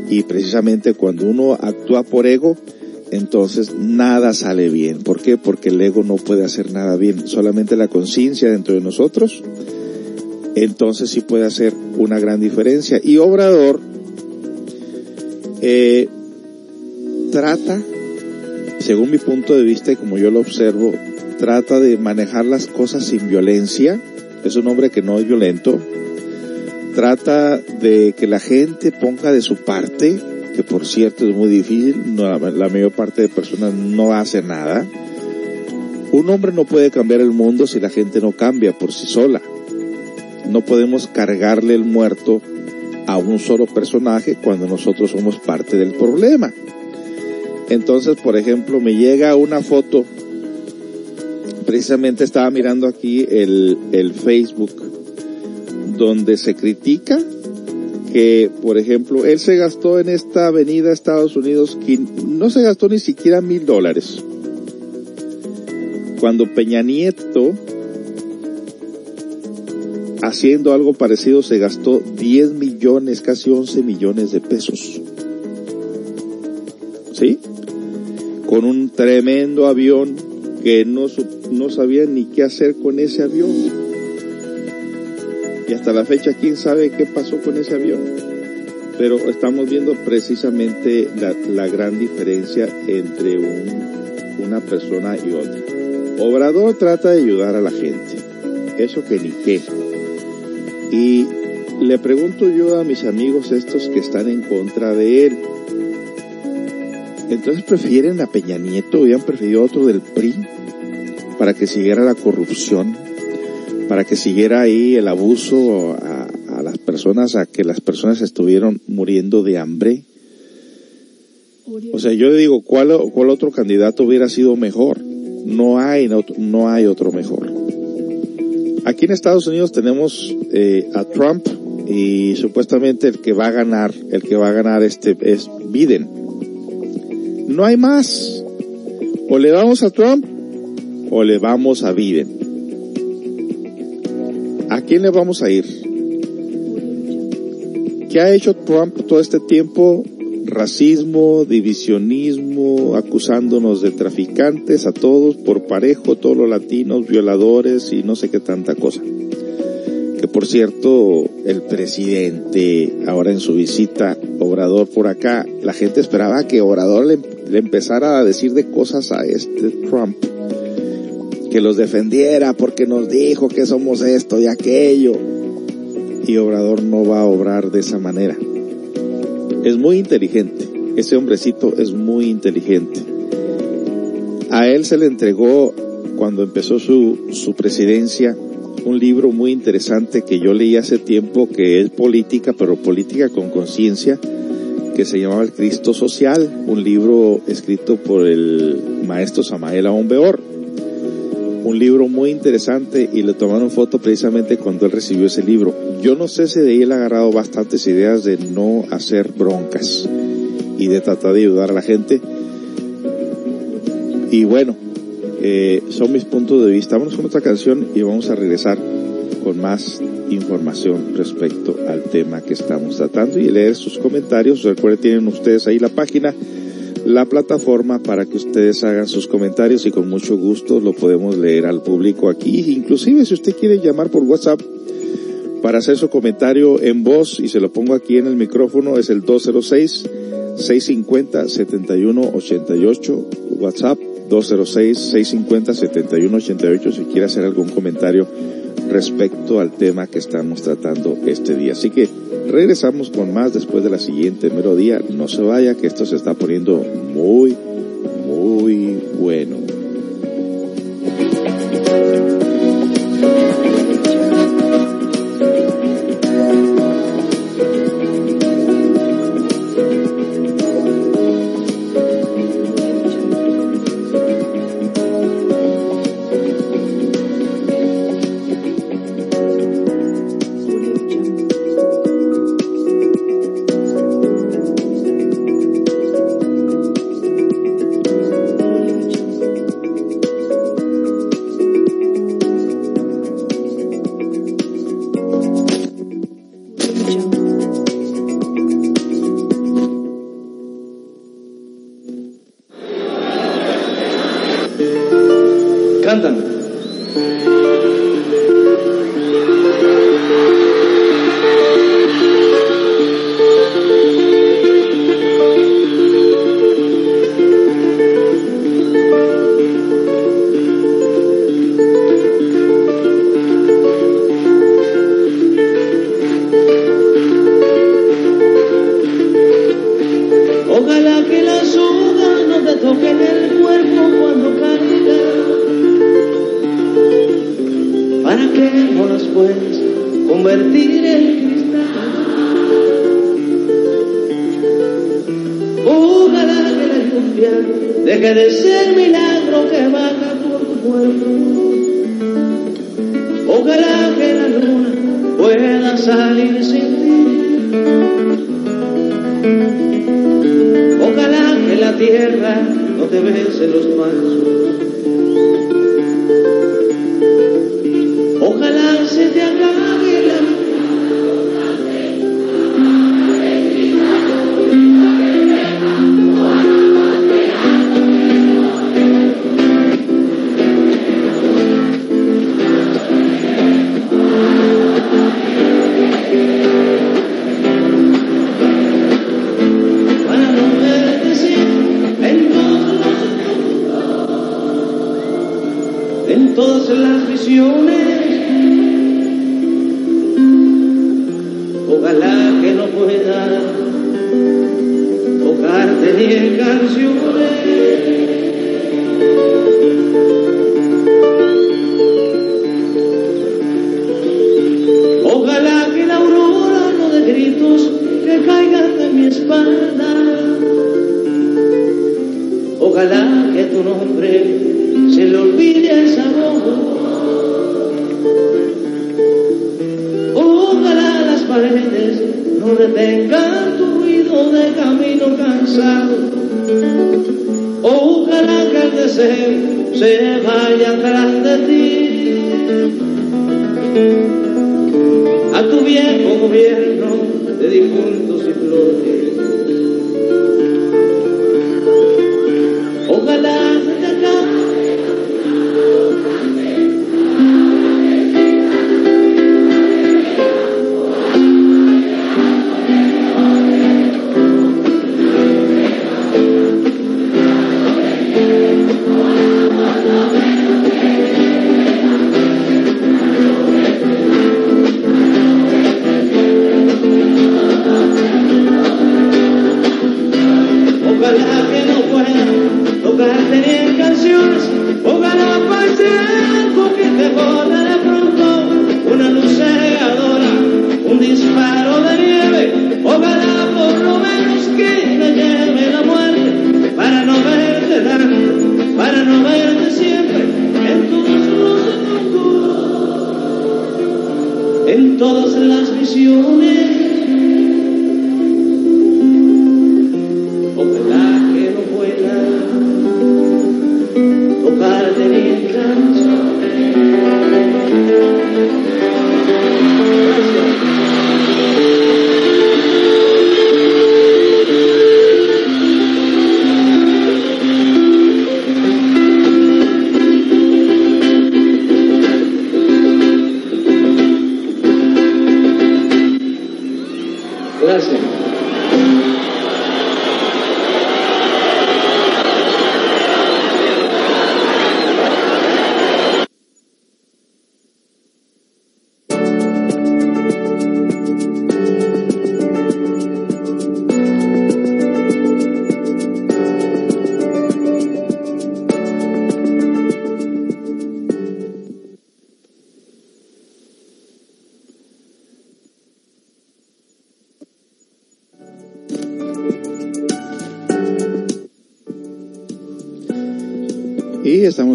Y precisamente cuando uno actúa por ego, entonces nada sale bien. ¿Por qué? Porque el ego no puede hacer nada bien. Solamente la conciencia dentro de nosotros entonces sí puede hacer una gran diferencia. Y Obrador eh, trata, según mi punto de vista y como yo lo observo, trata de manejar las cosas sin violencia. Es un hombre que no es violento. Trata de que la gente ponga de su parte, que por cierto es muy difícil, la mayor parte de personas no hace nada. Un hombre no puede cambiar el mundo si la gente no cambia por sí sola. No podemos cargarle el muerto a un solo personaje cuando nosotros somos parte del problema. Entonces, por ejemplo, me llega una foto, precisamente estaba mirando aquí el, el Facebook, donde se critica que, por ejemplo, él se gastó en esta avenida Estados Unidos, no se gastó ni siquiera mil dólares. Cuando Peña Nieto haciendo algo parecido se gastó 10 millones, casi 11 millones de pesos. ¿Sí? Con un tremendo avión que no, no sabían ni qué hacer con ese avión. Y hasta la fecha, quién sabe qué pasó con ese avión. Pero estamos viendo precisamente la, la gran diferencia entre un, una persona y otra. Obrador trata de ayudar a la gente. Eso que ni qué y le pregunto yo a mis amigos estos que están en contra de él, entonces prefieren a Peña Nieto, hubieran preferido otro del PRI para que siguiera la corrupción, para que siguiera ahí el abuso a, las personas, a que las personas estuvieron muriendo de hambre. O sea, yo digo, ¿cuál, otro candidato hubiera sido mejor? No hay, no, hay otro mejor Aquí en Estados Unidos tenemos eh, a Trump y supuestamente el que va a ganar, el que va a ganar este es Biden. No hay más. O le vamos a Trump o le vamos a Biden. ¿A quién le vamos a ir? ¿Qué ha hecho Trump todo este tiempo? Racismo, divisionismo, acusándonos de traficantes a todos por parejo, todos los latinos, violadores y no sé qué tanta cosa. Que por cierto, el presidente, ahora en su visita, Obrador por acá, la gente esperaba que Obrador le, le empezara a decir de cosas a este Trump que los defendiera porque nos dijo que somos esto y aquello. Y Obrador no va a obrar de esa manera. Es muy inteligente. Ese hombrecito es muy inteligente. A él se le entregó, cuando empezó su, su presidencia, un libro muy interesante que yo leí hace tiempo que es política, pero política con conciencia, que se llamaba El Cristo Social, un libro escrito por el maestro Samael Aumbeor un libro muy interesante y le tomaron foto precisamente cuando él recibió ese libro. Yo no sé si de ahí él ha agarrado bastantes ideas de no hacer broncas y de tratar de ayudar a la gente. Y bueno, eh, son mis puntos de vista. Vamos con otra canción y vamos a regresar con más información respecto al tema que estamos tratando y leer sus comentarios. Recuerden, tienen ustedes ahí la página la plataforma para que ustedes hagan sus comentarios y con mucho gusto lo podemos leer al público aquí. Inclusive si usted quiere llamar por WhatsApp para hacer su comentario en voz y se lo pongo aquí en el micrófono es el 206 650 7188 WhatsApp 206 650 7188 si quiere hacer algún comentario respecto al tema que estamos tratando este día. Así que regresamos con más después de la siguiente melodía. No se vaya que esto se está poniendo muy, muy bueno.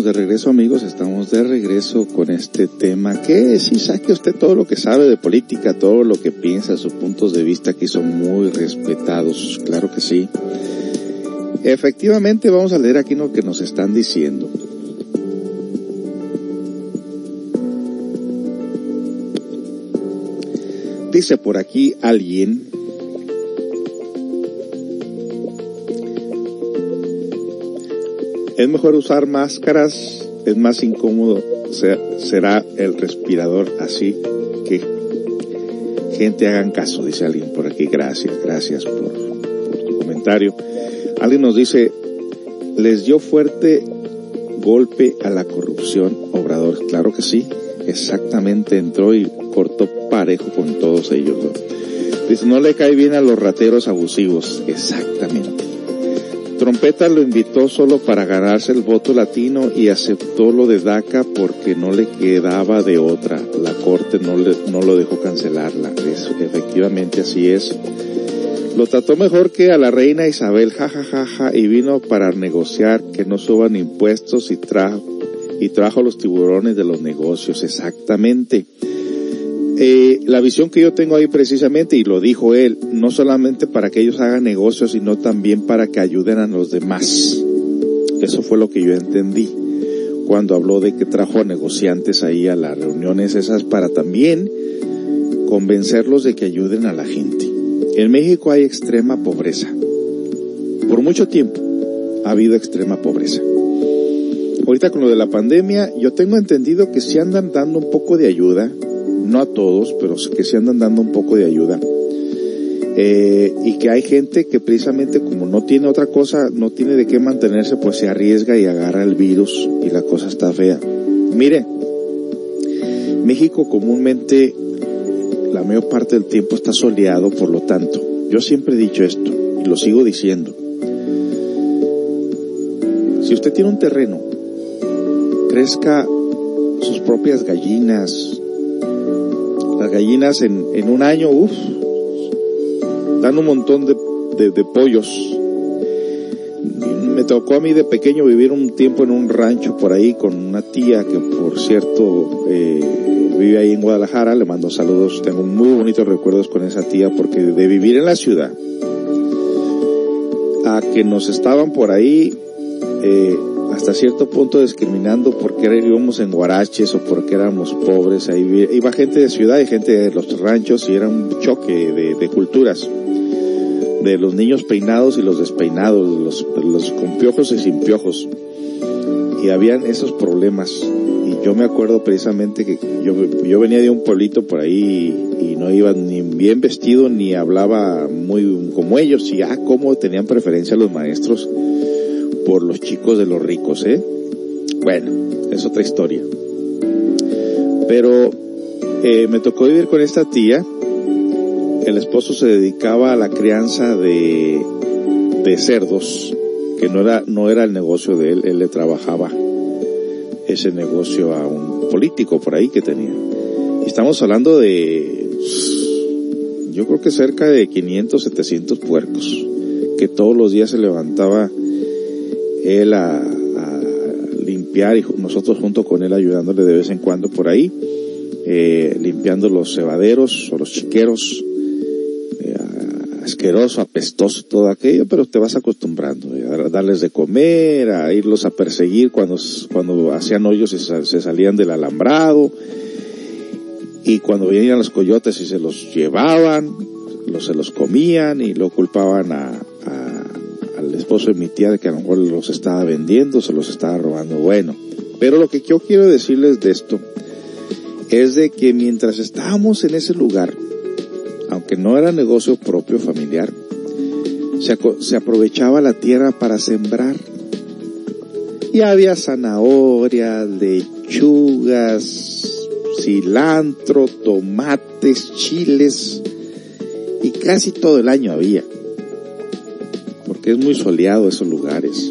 De regreso amigos, estamos de regreso con este tema que si saque usted todo lo que sabe de política, todo lo que piensa, sus puntos de vista que son muy respetados, claro que sí. Efectivamente vamos a leer aquí lo que nos están diciendo. Dice por aquí alguien, es mejor usar máscaras, es más incómodo, se- será el respirador así que gente hagan caso, dice alguien por aquí, gracias, gracias por, tu comentario. Alguien nos dice, les dio fuerte golpe a la corrupción, Obrador, claro que sí, exactamente entró y cortó parejo con todos ellos. Dice, no le cae bien a los rateros abusivos, exactamente. Trompeta lo invitó solo para ganarse el voto latino y aceptó lo de DACA porque no le quedaba de otra. La corte no, le, no lo dejó cancelarla. Eso, efectivamente así es. Lo trató mejor que a la reina Isabel, jajajaja, ja, ja, y vino para negociar que no suban impuestos y trajo, y trajo los tiburones de los negocios, exactamente. Eh, la visión que yo tengo ahí precisamente, y lo dijo él, no solamente para que ellos hagan negocios, sino también para que ayuden a los demás. Eso fue lo que yo entendí cuando habló de que trajo a negociantes ahí a las reuniones esas para también convencerlos de que ayuden a la gente. En México hay extrema pobreza. Por mucho tiempo ha habido extrema pobreza. Ahorita con lo de la pandemia, yo tengo entendido que sí andan dando un poco de ayuda, no a todos, pero que sí andan dando un poco de ayuda. Eh, y que hay gente que precisamente como no tiene otra cosa, no tiene de qué mantenerse, pues se arriesga y agarra el virus y la cosa está fea. Mire, México comúnmente la mayor parte del tiempo está soleado, por lo tanto, yo siempre he dicho esto y lo sigo diciendo. Si usted tiene un terreno, crezca sus propias gallinas. Las gallinas en, en un año, uff, dan un montón de, de, pollos. Me tocó a mí de pequeño vivir un tiempo en un rancho por ahí con una tía que por cierto eh, vive ahí en Guadalajara, le mando saludos, tengo muy bonitos recuerdos con esa tía porque de vivir en la ciudad a que nos estaban por ahí eh, hasta cierto punto discriminando porque íbamos en guaraches o porque éramos pobres, ahí iba gente de ciudad y gente de los ranchos y era un choque de, culturas. De los niños peinados y los despeinados, los, los con piojos y sin piojos. Y habían esos problemas. Yo me acuerdo precisamente que yo, yo venía de un pueblito por ahí y, no iba ni bien vestido ni hablaba muy como ellos. Y ah, cómo tenían preferencia los maestros por los chicos de los ricos, ¿eh? Bueno, es otra historia. Pero eh, me tocó vivir con esta tía. El esposo se dedicaba a la crianza de, de cerdos, que no era, no era el negocio de él, él le trabajaba ese negocio a un político por ahí que tenía. Estamos hablando de, yo creo que cerca de 500, 700 puercos, que todos los días se levantaba él a, limpiar y nosotros junto con él ayudándole de vez en cuando por ahí, eh, limpiando los cebaderos o los chiqueros, asqueroso, apestoso, todo aquello, pero te vas acostumbrando a darles de comer, a irlos a perseguir cuando, cuando hacían hoyos y se, salían del alambrado, y cuando venían los coyotes y se los llevaban, los, se los comían y lo culpaban a, al esposo de mi tía de que a lo mejor los estaba vendiendo, se los estaba robando. Bueno, pero lo que yo quiero decirles de esto es de que mientras estábamos en ese lugar, aunque no era negocio propio familiar, se, aprovechaba la tierra para sembrar. Y había zanahorias, lechugas, cilantro, tomates, chiles, y casi todo el año había. Porque es muy soleado esos lugares.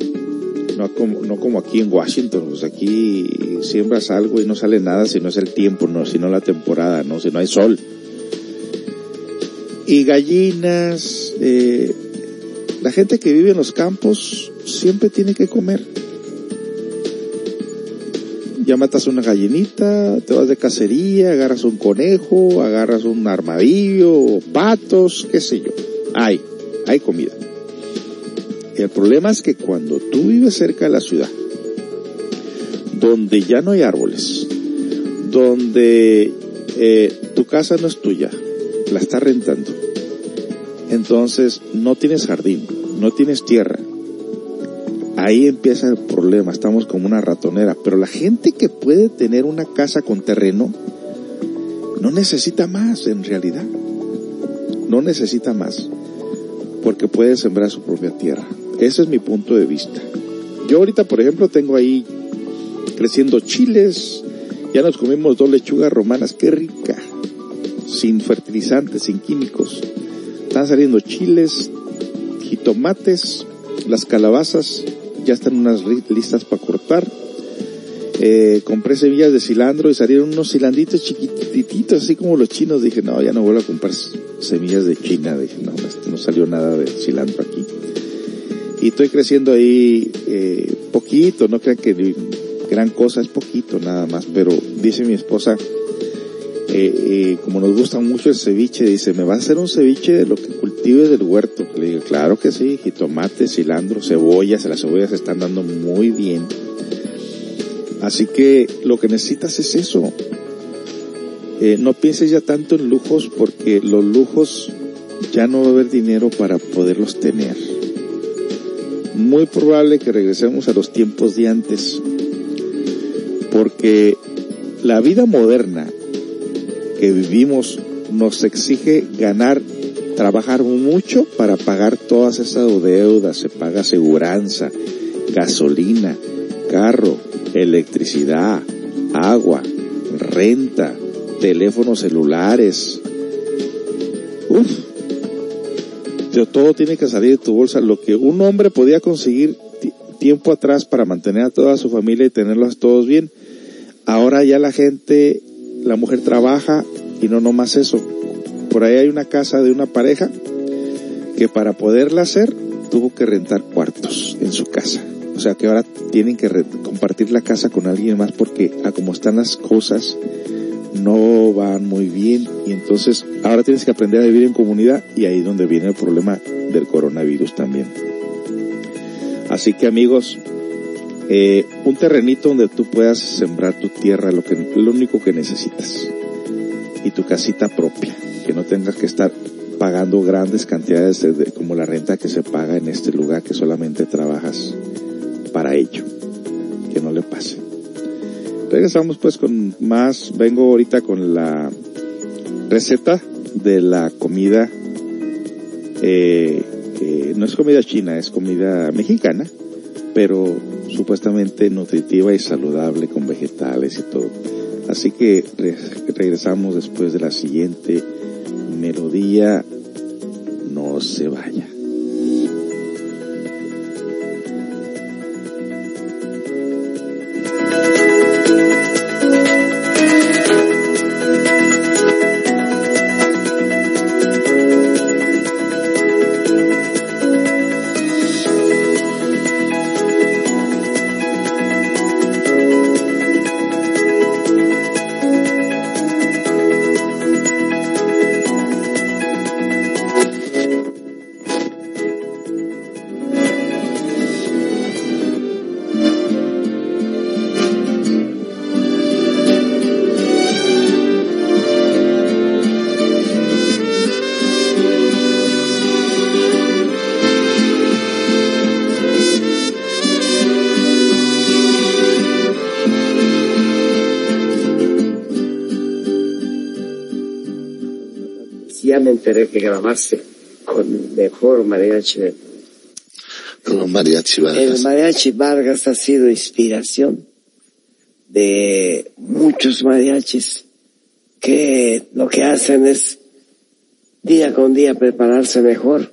No como, no como aquí en Washington, pues aquí siembras algo y no sale nada si no es el tiempo, no, si no la temporada, no, si no hay sol y gallinas. Eh, la gente que vive en los campos siempre tiene que comer. Ya matas una gallinita, te vas de cacería, agarras un conejo, agarras un armadillo, patos, qué sé yo. Hay, hay comida. El problema es que cuando tú vives cerca de la ciudad, donde ya no hay árboles, donde eh, tu casa no es tuya, la está rentando. Entonces no tienes jardín, no tienes tierra. Ahí empieza el problema, estamos como una ratonera. Pero la gente que puede tener una casa con terreno no necesita más en realidad. No necesita más porque puede sembrar su propia tierra. Ese es mi punto de vista. Yo ahorita, por ejemplo, tengo ahí creciendo chiles. Ya nos comimos dos lechugas romanas, qué rica sin fertilizantes, sin químicos. Están saliendo chiles, jitomates, las calabazas ya están unas listas para cortar. Eh, compré semillas de cilantro y salieron unos cilanditos chiquititos, así como los chinos. Dije, no, ya no vuelvo a comprar semillas de China. Dije, no, no salió nada de cilantro aquí. Y estoy creciendo ahí eh, poquito, no crean que gran cosa, es poquito nada más. Pero dice mi esposa, eh, eh, como nos gusta mucho el ceviche, dice, ¿me va a hacer un ceviche de lo que cultives del huerto? Le digo, claro que sí, jitomate, cilantro, cebollas, las cebollas están dando muy bien. Así que lo que necesitas es eso. Eh, no pienses ya tanto en lujos porque los lujos ya no va a haber dinero para poderlos tener. Muy probable que regresemos a los tiempos de antes porque la vida moderna que vivimos nos exige ganar, trabajar mucho para pagar todas esas deudas, se paga aseguranza, gasolina, carro, electricidad, agua, renta, teléfonos celulares. Uf, todo tiene que salir de tu bolsa. Lo que un hombre podía conseguir tiempo atrás para mantener a toda su familia y tenerlos todos bien, ahora ya la gente la mujer trabaja y no nomás eso. Por ahí hay una casa de una pareja que para poderla hacer tuvo que rentar cuartos en su casa. O sea que ahora tienen que compartir la casa con alguien más porque a como están las cosas, no van muy bien y entonces ahora tienes que aprender a vivir en comunidad y ahí es donde viene el problema del coronavirus también. Así que amigos, eh, un terrenito donde tú puedas sembrar tu tierra, lo que, lo único que necesitas. Y tu casita propia, que no tengas que estar pagando grandes cantidades de, como la renta que se paga en este lugar que solamente trabajas para ello. Que no le pase. Regresamos pues con más, vengo ahorita con la receta de la comida, eh, no es comida china, es comida mexicana, pero supuestamente nutritiva y saludable con vegetales y todo. Así que regresamos después de la siguiente melodía. No se vaya. Que grabarse con mejor mariachi. Con mariachi Vargas. El mariachi Vargas ha sido inspiración de muchos mariachis que lo que hacen es día con día prepararse mejor.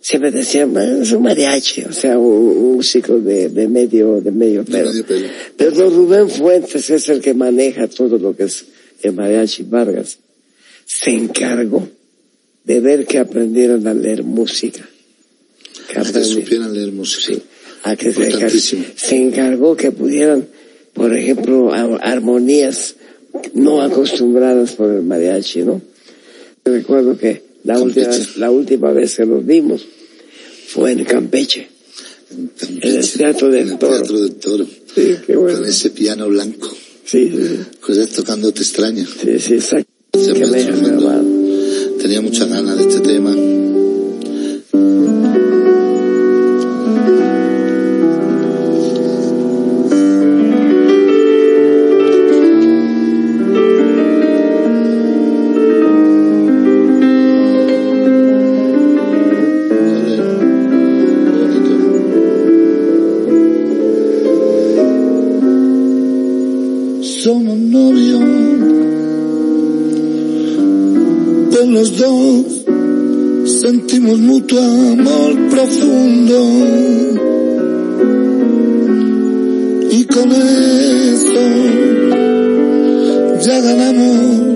Siempre decían, es un mariachi, o sea, un, músico de, de, medio, de medio pelo. Pero Rubén Fuentes es el que maneja todo lo que es el mariachi Vargas. Se encargó de ver que aprendieran a leer música. Que, a que supieran leer música. Sí, a que se, encargó que pudieran, por ejemplo, armonías no acostumbradas por el mariachi, ¿no? Recuerdo que la última, la última vez que nos vimos fue en Campeche. En, el Teatro del el Toro. Teatro del Toro. Sí, qué bueno. Con ese piano blanco. Sí, sí. Cosas tocando te extraña. Sí, sí, exacto. Tenía muchas ganas de este tema. Sentimos mutuo amor profundo y con eso ya ganamos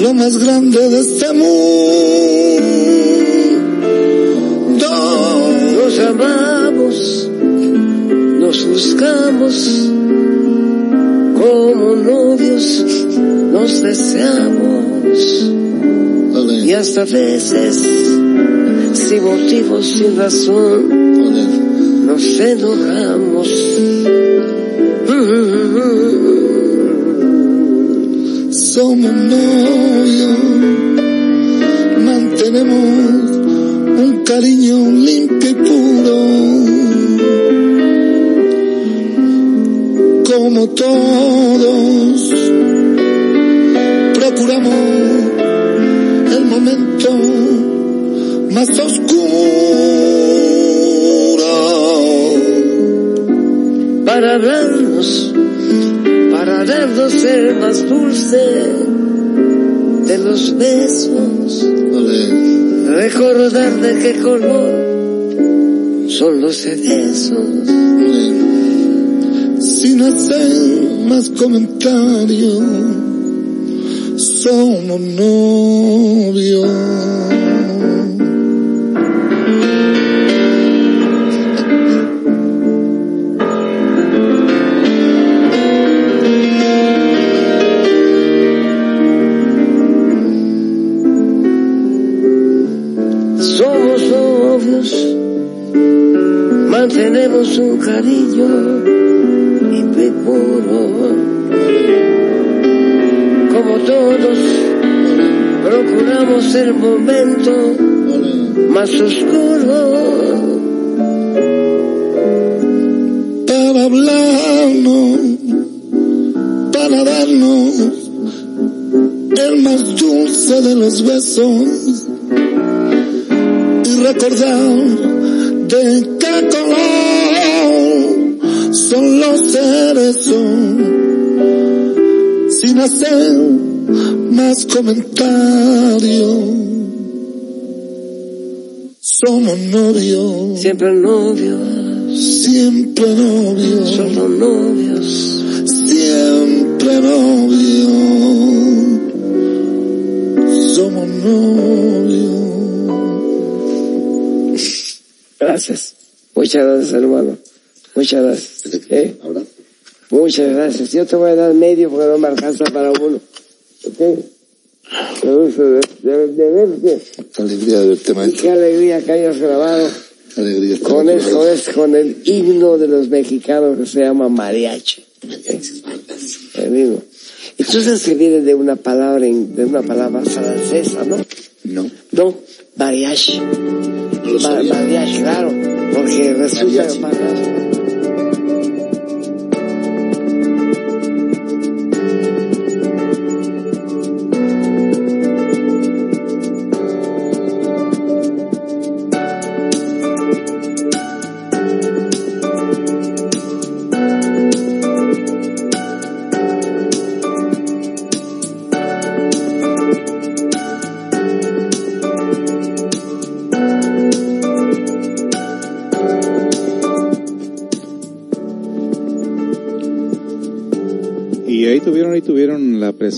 lo más grande de este mundo. Nos amamos, nos buscamos como novios, nos deseamos y hasta veces, sin motivo, sin razón, nos enojamos. Somos novios, mantenemos un cariño limpio y puro, como todos procuramos más oscuro. Para hablarnos, para darnos el más dulce de los besos. Recordar de qué color son los cerezos. Sin hacer más comentarios somos novios. tenemos un cariño y puro. Como todos, procuramos el momento más oscuro. Para hablarnos, para darnos el más dulce de los besos y recordar de qué color son los cerezos sin hacer más comentarios. Somos novios, Siempre novios, siempre novios, somos novios. siempre novios. Somos novios. Gracias. Muchas gracias, hermano. Muchas gracias. ¿Eh? Muchas gracias. Yo te voy a dar medio porque no me alcanza para uno. ¿Ok? Qué de, de, de verte. Alegría de verte, maestro. qué alegría que hayas grabado Alegría con, el, con, el, con el himno de los mexicanos que se llama mariachi. El himno. Sabes que viene de una palabra, en- de una palabra francesa, ¿no? No, No, sabía. mariachi, claro. Porque resulta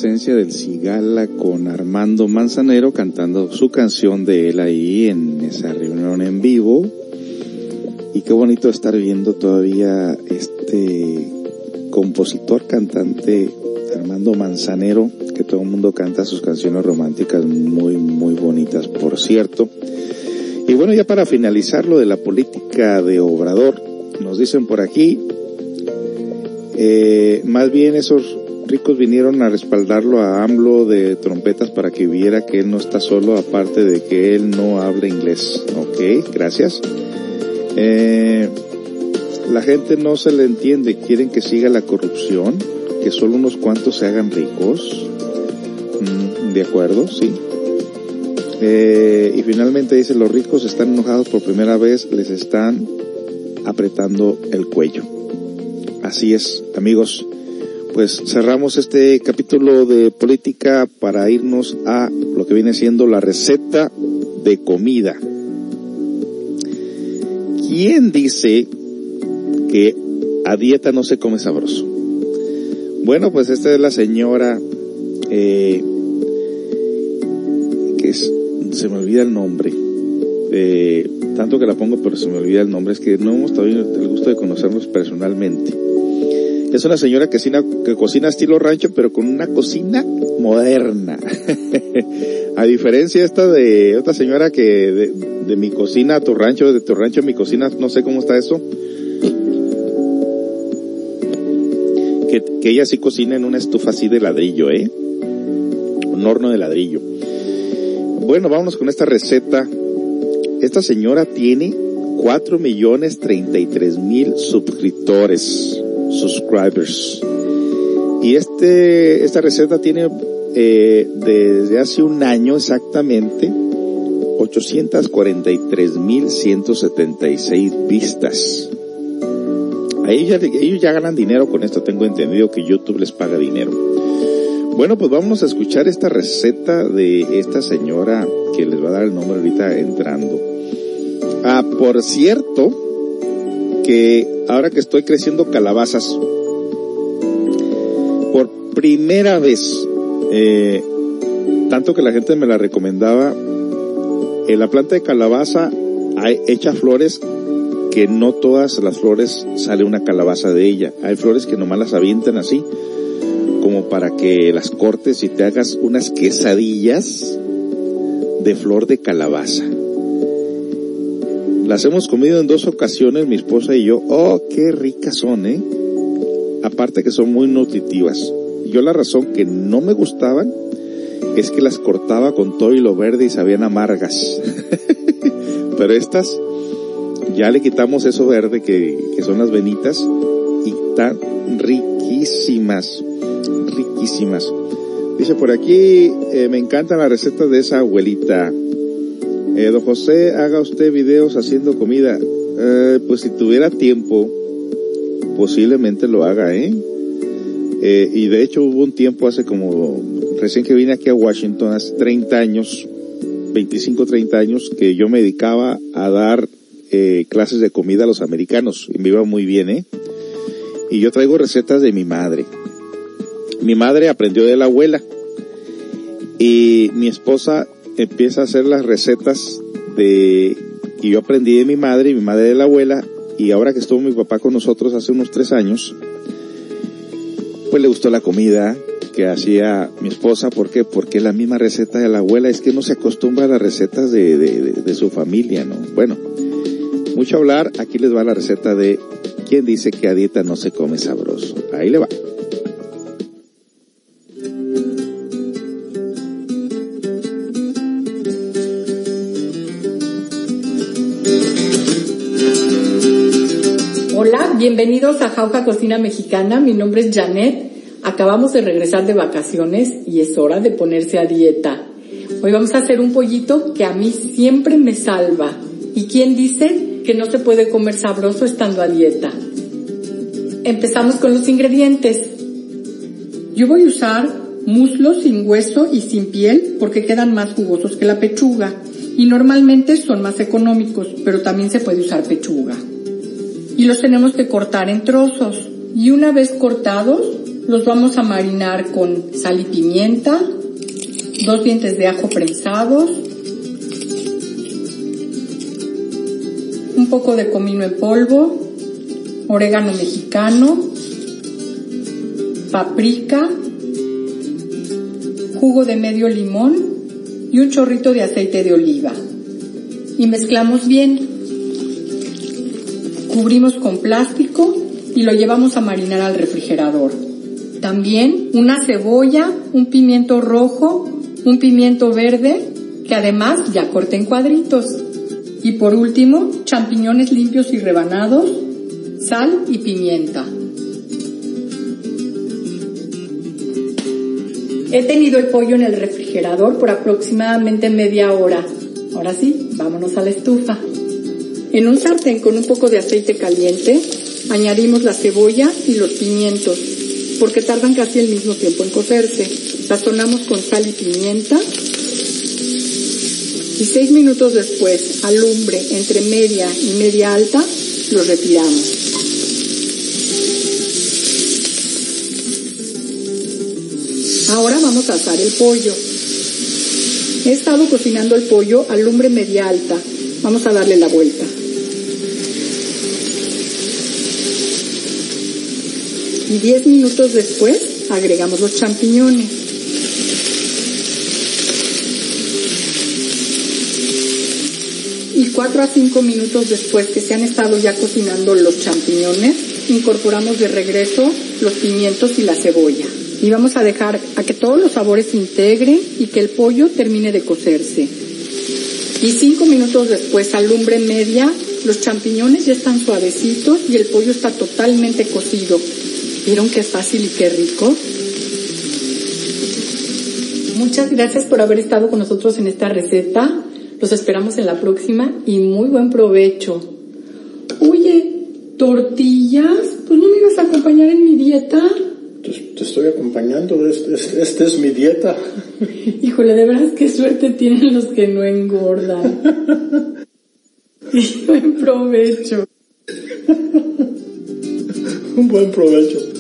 presencia del Cigala con Armando Manzanero cantando su canción de él ahí en esa reunión en vivo. Y qué bonito estar viendo todavía este compositor, cantante Armando Manzanero, que todo el mundo canta sus canciones románticas muy, muy bonitas, por cierto. Y bueno, ya para finalizar lo de la política de Obrador, nos dicen por aquí, eh, más bien esos ricos vinieron a respaldarlo a AMLO de trompetas para que viera que él no está solo, aparte de que él no habla inglés. Ok, gracias. Eh, la gente no se le entiende, quieren que siga la corrupción, que solo unos cuantos se hagan ricos. Mm, de acuerdo, sí. Eh, y finalmente dice, los ricos están enojados por primera vez, les están apretando el cuello. Así es, amigos. Pues cerramos este capítulo de política para irnos a lo que viene siendo la receta de comida. ¿Quién dice que a dieta no se come sabroso? Bueno, pues esta es la señora eh, que es, se me olvida el nombre. Tanto que la pongo, pero se me olvida el nombre. Es que no hemos tenido el gusto de conocernos personalmente. Es una señora que cocina, que cocina estilo rancho, pero con una cocina moderna. a diferencia esta de otra señora que de, mi cocina a tu rancho, de tu rancho a mi cocina, no sé cómo está eso. Que, que ella sí cocina en una estufa así de ladrillo, ¿eh? Un horno de ladrillo. Bueno, vámonos con esta receta. Esta señora tiene 4 millones 33 mil suscriptores, subscribers. Y este, esta receta tiene eh, desde hace un año exactamente 843.176 vistas. Ellos, ellos ya ganan dinero con esto, tengo entendido que YouTube les paga dinero. Bueno, pues vamos a escuchar esta receta de esta señora que les va a dar el nombre ahorita entrando. Ah, por cierto, que ahora que estoy creciendo calabazas, por primera vez, eh, tanto que la gente me la recomendaba, en la planta de calabaza hay, echa flores que no todas las flores sale una calabaza de ella. Hay flores que nomás las avientan así, como para que las cortes y te hagas unas quesadillas de flor de calabaza. Las hemos comido en dos ocasiones, mi esposa y yo. Oh, qué ricas son, ¿eh? aparte que son muy nutritivas. Yo la razón que no me gustaban es que las cortaba con todo y lo verde y sabían amargas. Pero estas ya le quitamos eso verde que, que son las venitas y están riquísimas, riquísimas. Dice por aquí, eh, me encantan las recetas de esa abuelita. Eh, don José, haga usted videos haciendo comida. Eh, pues si tuviera tiempo, posiblemente lo haga, ¿eh? ¿eh? Y de hecho hubo un tiempo hace como, recién que vine aquí a Washington, hace 30 años, 25, 30 años, que yo me dedicaba a dar eh, clases de comida a los americanos. Y me iba muy bien, ¿eh? Y yo traigo recetas de mi madre. Mi madre aprendió de la abuela. Y mi esposa empieza a hacer las recetas de, y yo aprendí de mi madre y mi madre de la abuela. Y ahora que estuvo mi papá con nosotros hace unos tres años, pues le gustó la comida que hacía mi esposa. ¿Por qué? Porque es la misma receta de la abuela. Es que no se acostumbra a las recetas de, de, su familia, ¿no? Bueno, mucho hablar. Aquí les va la receta de quien dice que a dieta no se come sabroso. Ahí le va. Bienvenidos a Jauja Cocina Mexicana. Mi nombre es Janet. Acabamos de regresar de vacaciones y es hora de ponerse a dieta. Hoy vamos a hacer un pollito que a mí siempre me salva. ¿Y quién dice que no se puede comer sabroso estando a dieta? Empezamos con los ingredientes. Yo voy a usar muslos sin hueso y sin piel porque quedan más jugosos que la pechuga y normalmente son más económicos, pero también se puede usar pechuga. Y los tenemos que cortar en trozos y una vez cortados los vamos a marinar con sal y pimienta, dos dientes de ajo prensados, un poco de comino en polvo, orégano mexicano, paprika, jugo de medio limón y un chorrito de aceite de oliva. Y mezclamos bien. Cubrimos con plástico y lo llevamos a marinar al refrigerador. También una cebolla, un pimiento rojo, un pimiento verde, que además ya corté en cuadritos. Y por último, champiñones limpios y rebanados, sal y pimienta. He tenido el pollo en el refrigerador por aproximadamente media hora. Ahora sí, vámonos a la estufa. En un sartén con un poco de aceite caliente, añadimos la cebolla y los pimientos, porque tardan casi el mismo tiempo en cocerse. Sazonamos con sal y pimienta. Y seis minutos después, a lumbre entre media y media alta, los retiramos. Ahora vamos a asar el pollo. He estado cocinando el pollo a lumbre media alta. Vamos a darle la vuelta. Y 10 minutos después agregamos los champiñones. Y 4 a 5 minutos después que se han estado ya cocinando los champiñones, incorporamos de regreso los pimientos y la cebolla. Y vamos a dejar a que todos los sabores se integren y que el pollo termine de cocerse. Y 5 minutos después, a lumbre media, los champiñones ya están suavecitos y el pollo está totalmente cocido. ¿Vieron qué fácil y qué rico? Muchas gracias por haber estado con nosotros en esta receta. Los esperamos en la próxima y muy buen provecho. Oye, tortillas, pues no me ibas a acompañar en mi dieta. Te, te estoy acompañando, esta es, este es mi dieta. Híjole, de veras qué suerte tienen los que no engordan. y buen provecho. Un buen provecho.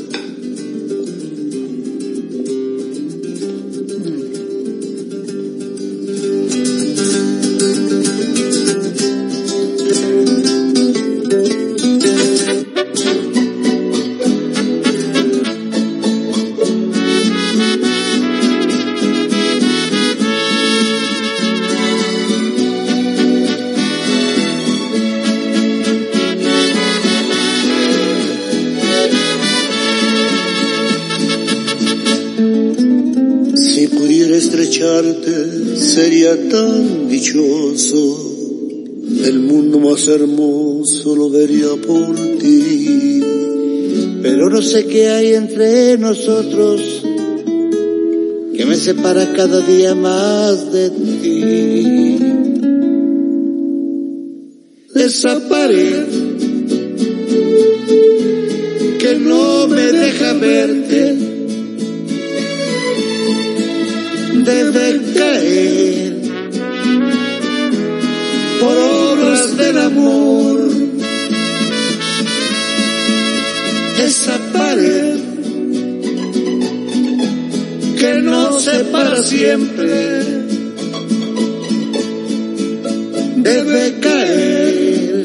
Sé qué hay entre nosotros que me separa cada día más de ti. Esa pared que no me deja verte debe caer por obras del amor. Para siempre debe caer.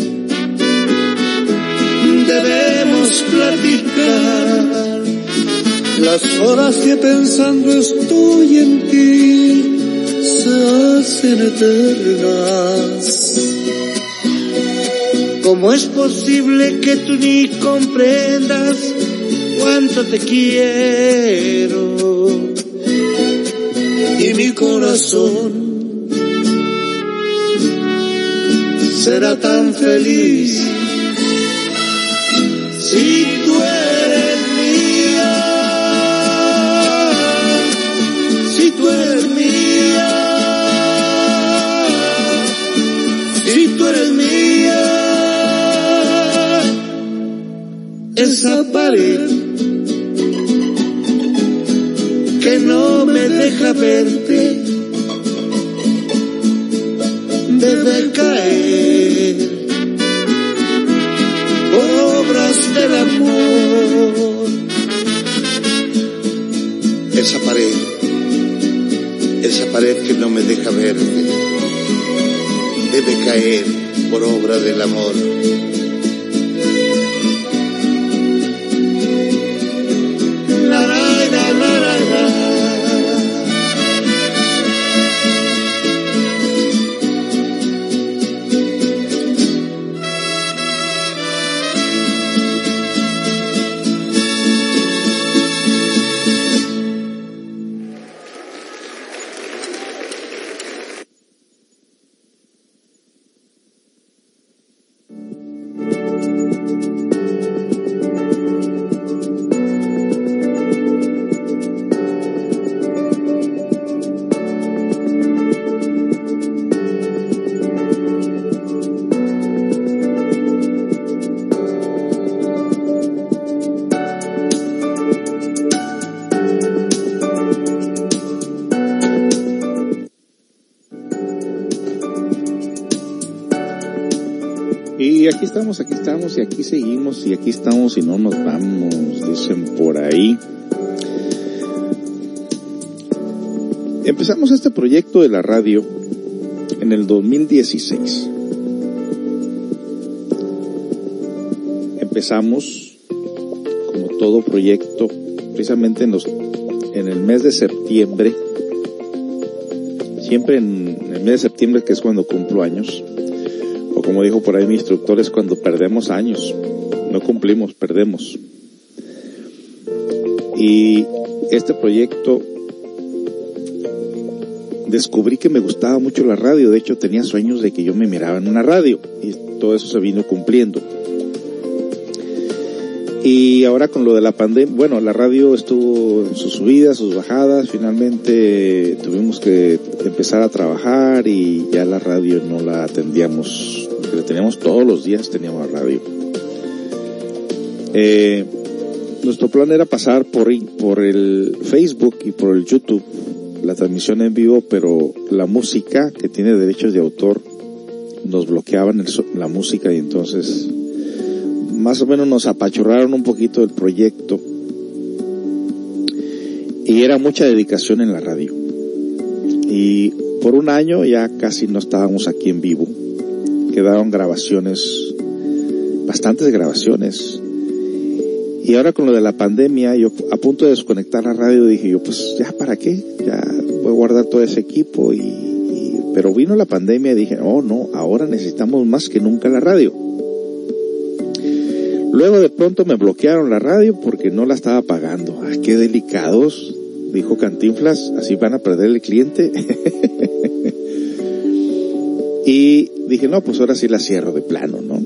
Debemos platicar las horas que pensando estoy en ti se hacen eternas. ¿Cómo es posible que tú ni comprendas cuánto te quiero? Corazón. Será tan feliz si tú eres mía, si tú eres mía, si tú eres mía, esa pared que no me deja verte Esa pared, esa pared que no me deja verte, debe caer por obra del amor. Y aquí seguimos, y aquí estamos, y no nos vamos, dicen por ahí. Empezamos este proyecto de la radio en el 2016. Empezamos, como todo proyecto, precisamente en los, en el mes de septiembre, siempre en el mes de septiembre que es cuando cumplo años, como dijo por ahí mi instructor, es cuando perdemos años. No cumplimos, perdemos. Y este proyecto descubrí que me gustaba mucho la radio. De hecho, tenía sueños de que yo me miraba en una radio. Y todo eso se vino cumpliendo. Y ahora con lo de la pandemia, bueno, la radio estuvo en sus subidas, sus bajadas, finalmente tuvimos que empezar a trabajar y ya la radio no la atendíamos, porque la teníamos todos los días, teníamos radio. Eh, nuestro plan era pasar por, por el Facebook y por el YouTube, la transmisión en vivo, pero la música que tiene derechos de autor nos bloqueaban el, la música y entonces más o menos nos apachurraron un poquito el proyecto y era mucha dedicación en la radio. Y por un año ya casi no estábamos aquí en vivo. Quedaron grabaciones, bastantes grabaciones. Y ahora con lo de la pandemia, yo a punto de desconectar la radio dije yo, pues ya para qué, ya voy a guardar todo ese equipo y, y pero vino la pandemia y dije, oh no, ahora necesitamos más que nunca la radio. Luego de pronto me bloquearon la radio porque no la estaba pagando. Ah, qué delicados. dijo Cantinflas, así van a perder el cliente. y dije, no, pues ahora sí la cierro de plano, ¿no?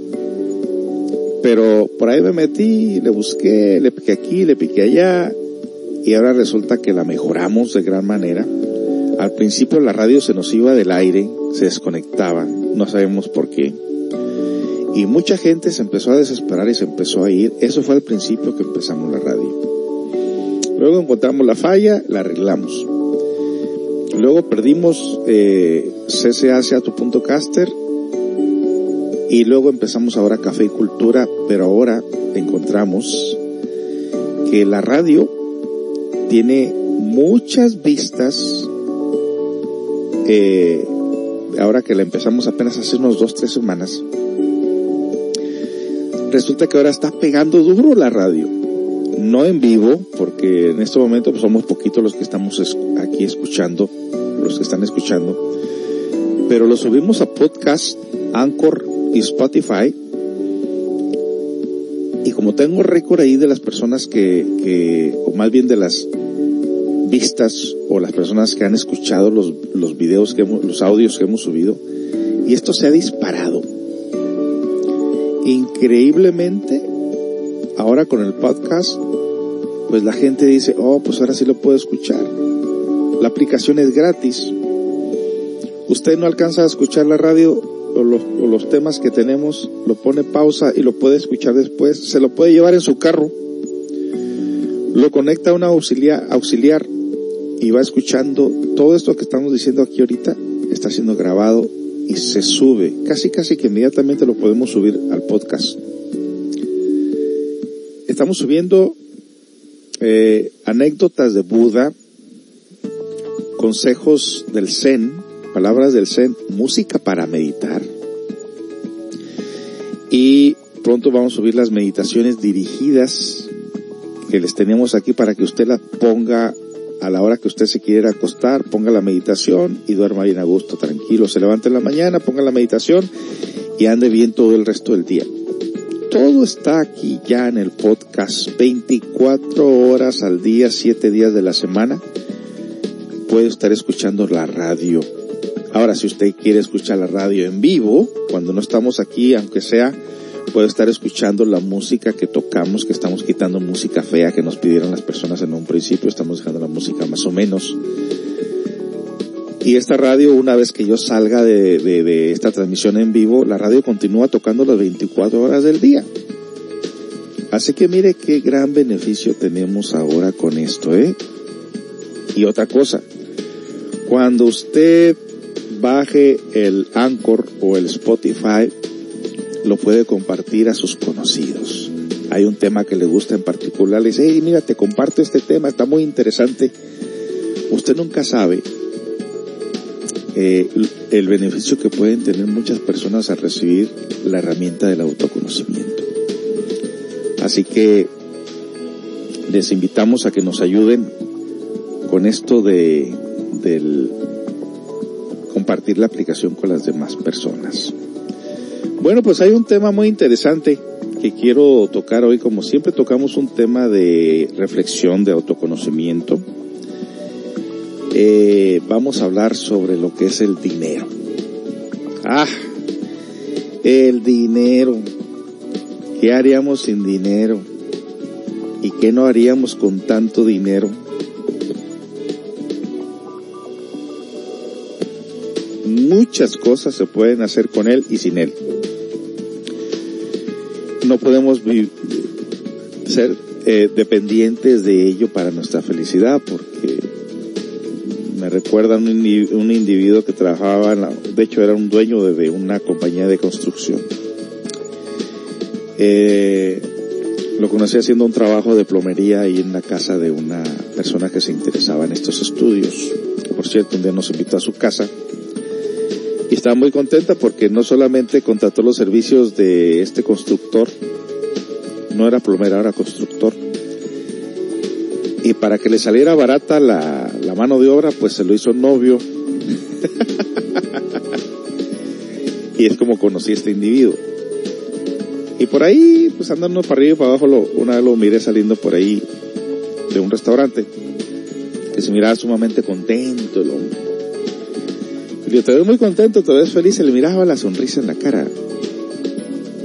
Pero por ahí me metí, le busqué, le piqué aquí, le piqué allá, y ahora resulta que la mejoramos de gran manera. Al principio la radio se nos iba del aire, se desconectaba, no sabemos por qué. Y mucha gente se empezó a desesperar y se empezó a ir. Eso fue al principio que empezamos la radio. Luego encontramos la falla, la arreglamos. Luego perdimos eh, hacia tu punto caster y luego empezamos ahora Café y Cultura, pero ahora encontramos que la radio tiene muchas vistas eh, ahora que la empezamos apenas hace unos dos, tres semanas, resulta que ahora está pegando duro la radio no en vivo, porque en este momento pues, somos poquitos los que estamos aquí escuchando, los que están escuchando, pero lo subimos a podcast, Anchor y Spotify. Y como tengo récord ahí de las personas que, que, o más bien de las vistas o las personas que han escuchado los, los videos que hemos, los audios que hemos subido, y esto se ha disparado. Increíblemente, ahora con el podcast, pues la gente dice, oh, pues ahora sí lo puedo escuchar. La aplicación es gratis. Usted no alcanza a escuchar la radio o los, temas que tenemos, lo pone pausa y lo puede escuchar después. Se lo puede llevar en su carro. Lo conecta a una auxiliar, auxiliar y va escuchando todo esto que estamos diciendo aquí ahorita. Está siendo grabado y se sube. Casi, casi que inmediatamente lo podemos subir al podcast. Estamos subiendo eh, anécdotas de Buda, consejos del Zen, palabras del Zen, música para meditar. Y pronto vamos a subir las meditaciones dirigidas que les tenemos aquí para que usted la ponga a la hora que usted se quiera acostar, ponga la meditación y duerma bien a gusto, tranquilo. Se levante en la mañana, ponga la meditación y ande bien todo el resto del día. Todo está aquí ya en el podcast, 24 horas al día, 7 días de la semana. Puede estar escuchando la radio. Ahora, si usted quiere escuchar la radio en vivo, cuando no estamos aquí, aunque sea, puede estar escuchando la música que tocamos, que estamos quitando música fea que nos pidieron las personas en un principio, estamos dejando la música más o menos y esta radio, una vez que yo salga de, de, esta transmisión en vivo, la radio continúa tocando las 24 horas del día. Así que mire qué gran beneficio tenemos ahora con esto, ¿eh? Y otra cosa, cuando usted baje el Anchor o el Spotify, lo puede compartir a sus conocidos. Hay un tema que le gusta en particular, le dice, hey, mira, te comparto este tema, está muy interesante. Usted nunca sabe eh, el beneficio que pueden tener muchas personas al recibir la herramienta del autoconocimiento. Así que les invitamos a que nos ayuden con esto de compartir la aplicación con las demás personas. Bueno, pues hay un tema muy interesante que quiero tocar hoy. Como siempre tocamos un tema de reflexión, de autoconocimiento eh, vamos a hablar sobre lo que es el dinero. Ah, el dinero. ¿Qué haríamos sin dinero? ¿Y qué no haríamos con tanto dinero? Muchas cosas se pueden hacer con él y sin él. No podemos ser eh, dependientes de ello para nuestra felicidad porque me recuerda un, un individuo que trabajaba, de hecho era un dueño de, una compañía de construcción. Eh, lo conocí haciendo un trabajo de plomería ahí en la casa de una persona que se interesaba en estos estudios. Por cierto, un día nos invitó a su casa y estaba muy contenta porque no solamente contrató los servicios de este constructor, no era plomera, era constructor, y para que le saliera barata la, la mano de obra, pues se lo hizo novio. y es como conocí a este individuo. Y por ahí, pues andando para arriba y para abajo, una vez lo miré saliendo por ahí de un restaurante. que se miraba sumamente contento el hombre. Yo te veo muy contento, te ves feliz, se le miraba la sonrisa en la cara.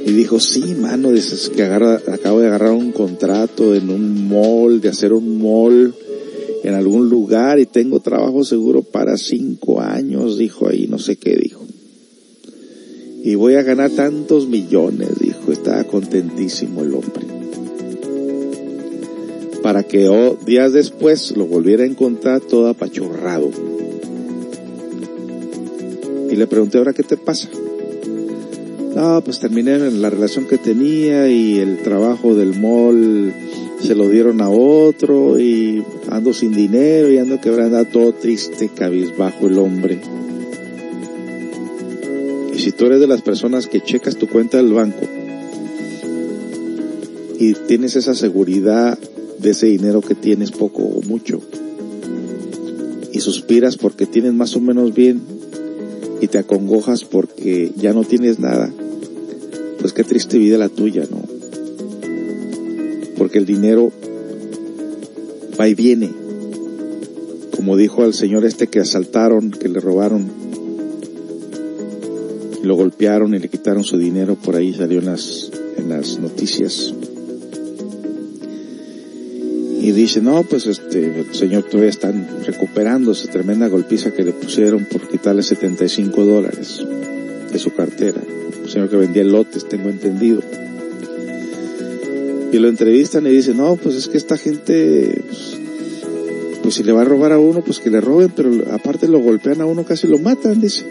Y dijo, sí, mano, dices que acabo de agarrar un contrato en un mall, de hacer un mall en algún lugar y tengo trabajo seguro para cinco años, dijo ahí, no sé qué dijo. Y voy a ganar tantos millones, dijo, estaba contentísimo el hombre. Para que oh, días después lo volviera a encontrar todo apachurrado. Y le pregunté, ahora qué te pasa? No, pues terminé la relación que tenía y el trabajo del mall se lo dieron a otro y ando sin dinero y ando quebrando todo triste, cabizbajo el hombre. Y si tú eres de las personas que checas tu cuenta del banco y tienes esa seguridad de ese dinero que tienes poco o mucho y suspiras porque tienes más o menos bien y te acongojas porque ya no tienes nada, pues qué triste vida la tuya, ¿no? Porque el dinero va y viene. Como dijo al señor este que asaltaron, que le robaron, lo golpearon y le quitaron su dinero, por ahí salió en las, en las noticias. Dice, no, pues este, señor todavía están recuperándose, tremenda golpiza que le pusieron por quitarle 75 dólares de su cartera. El señor que vendía lotes, tengo entendido. Y lo entrevistan y dice, no, pues es que esta gente, pues, pues si le va a robar a uno, pues que le roben, pero aparte lo golpean a uno, casi lo matan, dice.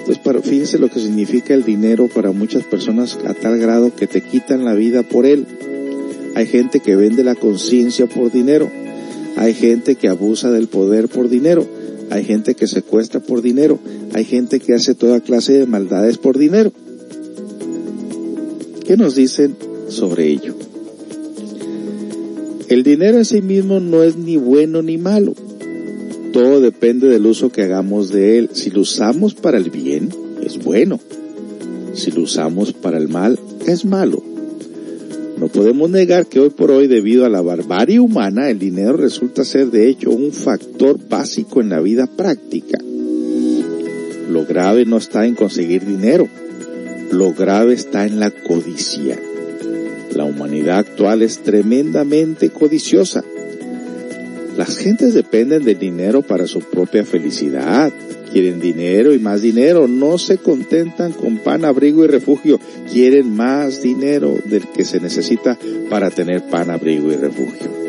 Entonces, para, fíjense lo que significa el dinero para muchas personas a tal grado que te quitan la vida por él. Hay gente que vende la conciencia por dinero. Hay gente que abusa del poder por dinero. Hay gente que secuestra por dinero. Hay gente que hace toda clase de maldades por dinero. ¿Qué nos dicen sobre ello? El dinero en sí mismo no es ni bueno ni malo. Todo depende del uso que hagamos de él. Si lo usamos para el bien, es bueno. Si lo usamos para el mal, es malo. Podemos negar que hoy por hoy, debido a la barbarie humana, el dinero resulta ser de hecho un factor básico en la vida práctica. Lo grave no está en conseguir dinero, lo grave está en la codicia. La humanidad actual es tremendamente codiciosa. Las gentes dependen del dinero para su propia felicidad. Quieren dinero y más dinero. No se contentan con pan, abrigo y refugio. Quieren más dinero del que se necesita para tener pan, abrigo y refugio.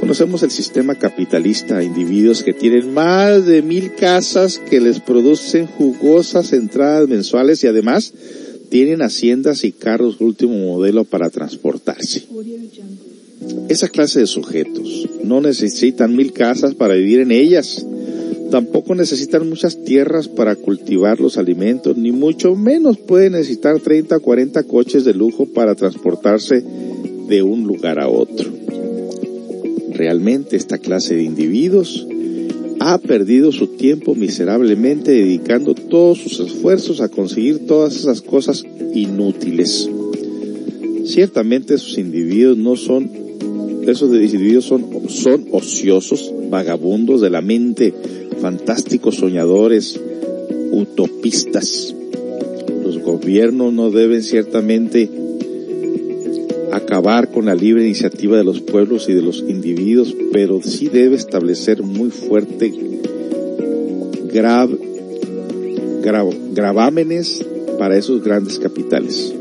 Conocemos el sistema capitalista, individuos que tienen más de mil casas que les producen jugosas entradas mensuales y además tienen haciendas y carros último modelo para transportarse. Esa clase de sujetos no necesitan mil casas para vivir en ellas. Tampoco necesitan muchas tierras para cultivar los alimentos, ni mucho menos pueden necesitar 30 o 40 coches de lujo para transportarse de un lugar a otro. Realmente esta clase de individuos ha perdido su tiempo miserablemente dedicando todos sus esfuerzos a conseguir todas esas cosas inútiles. Ciertamente esos individuos no son, esos individuos son, son ociosos, vagabundos de la mente, fantásticos soñadores, utopistas. Los gobiernos no deben ciertamente acabar con la libre iniciativa de los pueblos y de los individuos, pero sí debe establecer muy fuerte grav, grav, gravámenes para esos grandes capitales.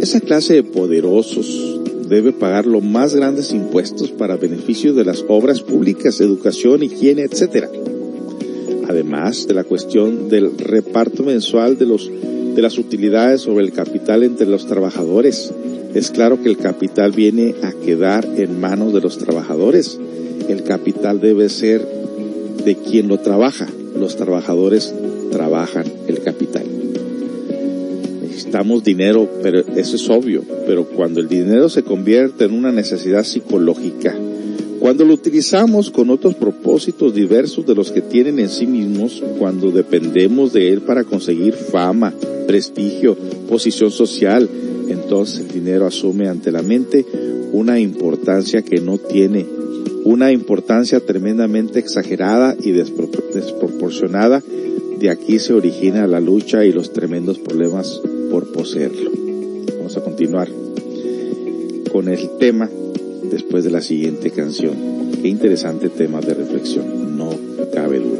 Esa clase de poderosos debe pagar los más grandes impuestos para beneficio de las obras públicas, educación, higiene, etc. Además de la cuestión del reparto mensual de los de las utilidades sobre el capital entre los trabajadores. Es claro que el capital viene a quedar en manos de los trabajadores. El capital debe ser de quien lo trabaja. Los trabajadores trabajan el capital. Necesitamos dinero, pero eso es obvio. Pero cuando el dinero se convierte en una necesidad psicológica, cuando lo utilizamos con otros propósitos diversos de los que tienen en sí mismos, cuando dependemos de él para conseguir fama, prestigio, posición social, entonces el dinero asume ante la mente una importancia que no tiene, una importancia tremendamente exagerada y desproporcionada. De aquí se origina la lucha y los tremendos problemas por poseerlo. Vamos a continuar con el tema después de la siguiente canción. Qué interesante tema de reflexión, no cabe duda.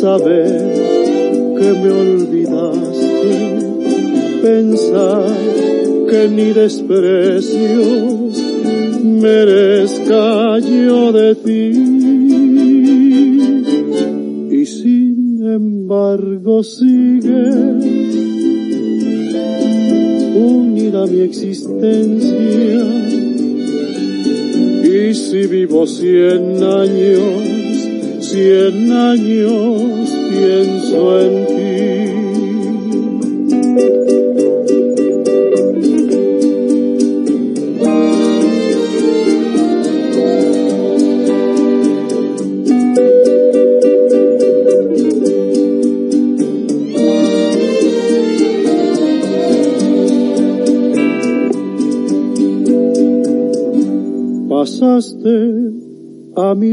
saber que me olvidaste, pensar que ni desprecios merezca yo de ti embargo sigue unida mi existencia. Y si vivo cien años, cien años pienso en ti. a mi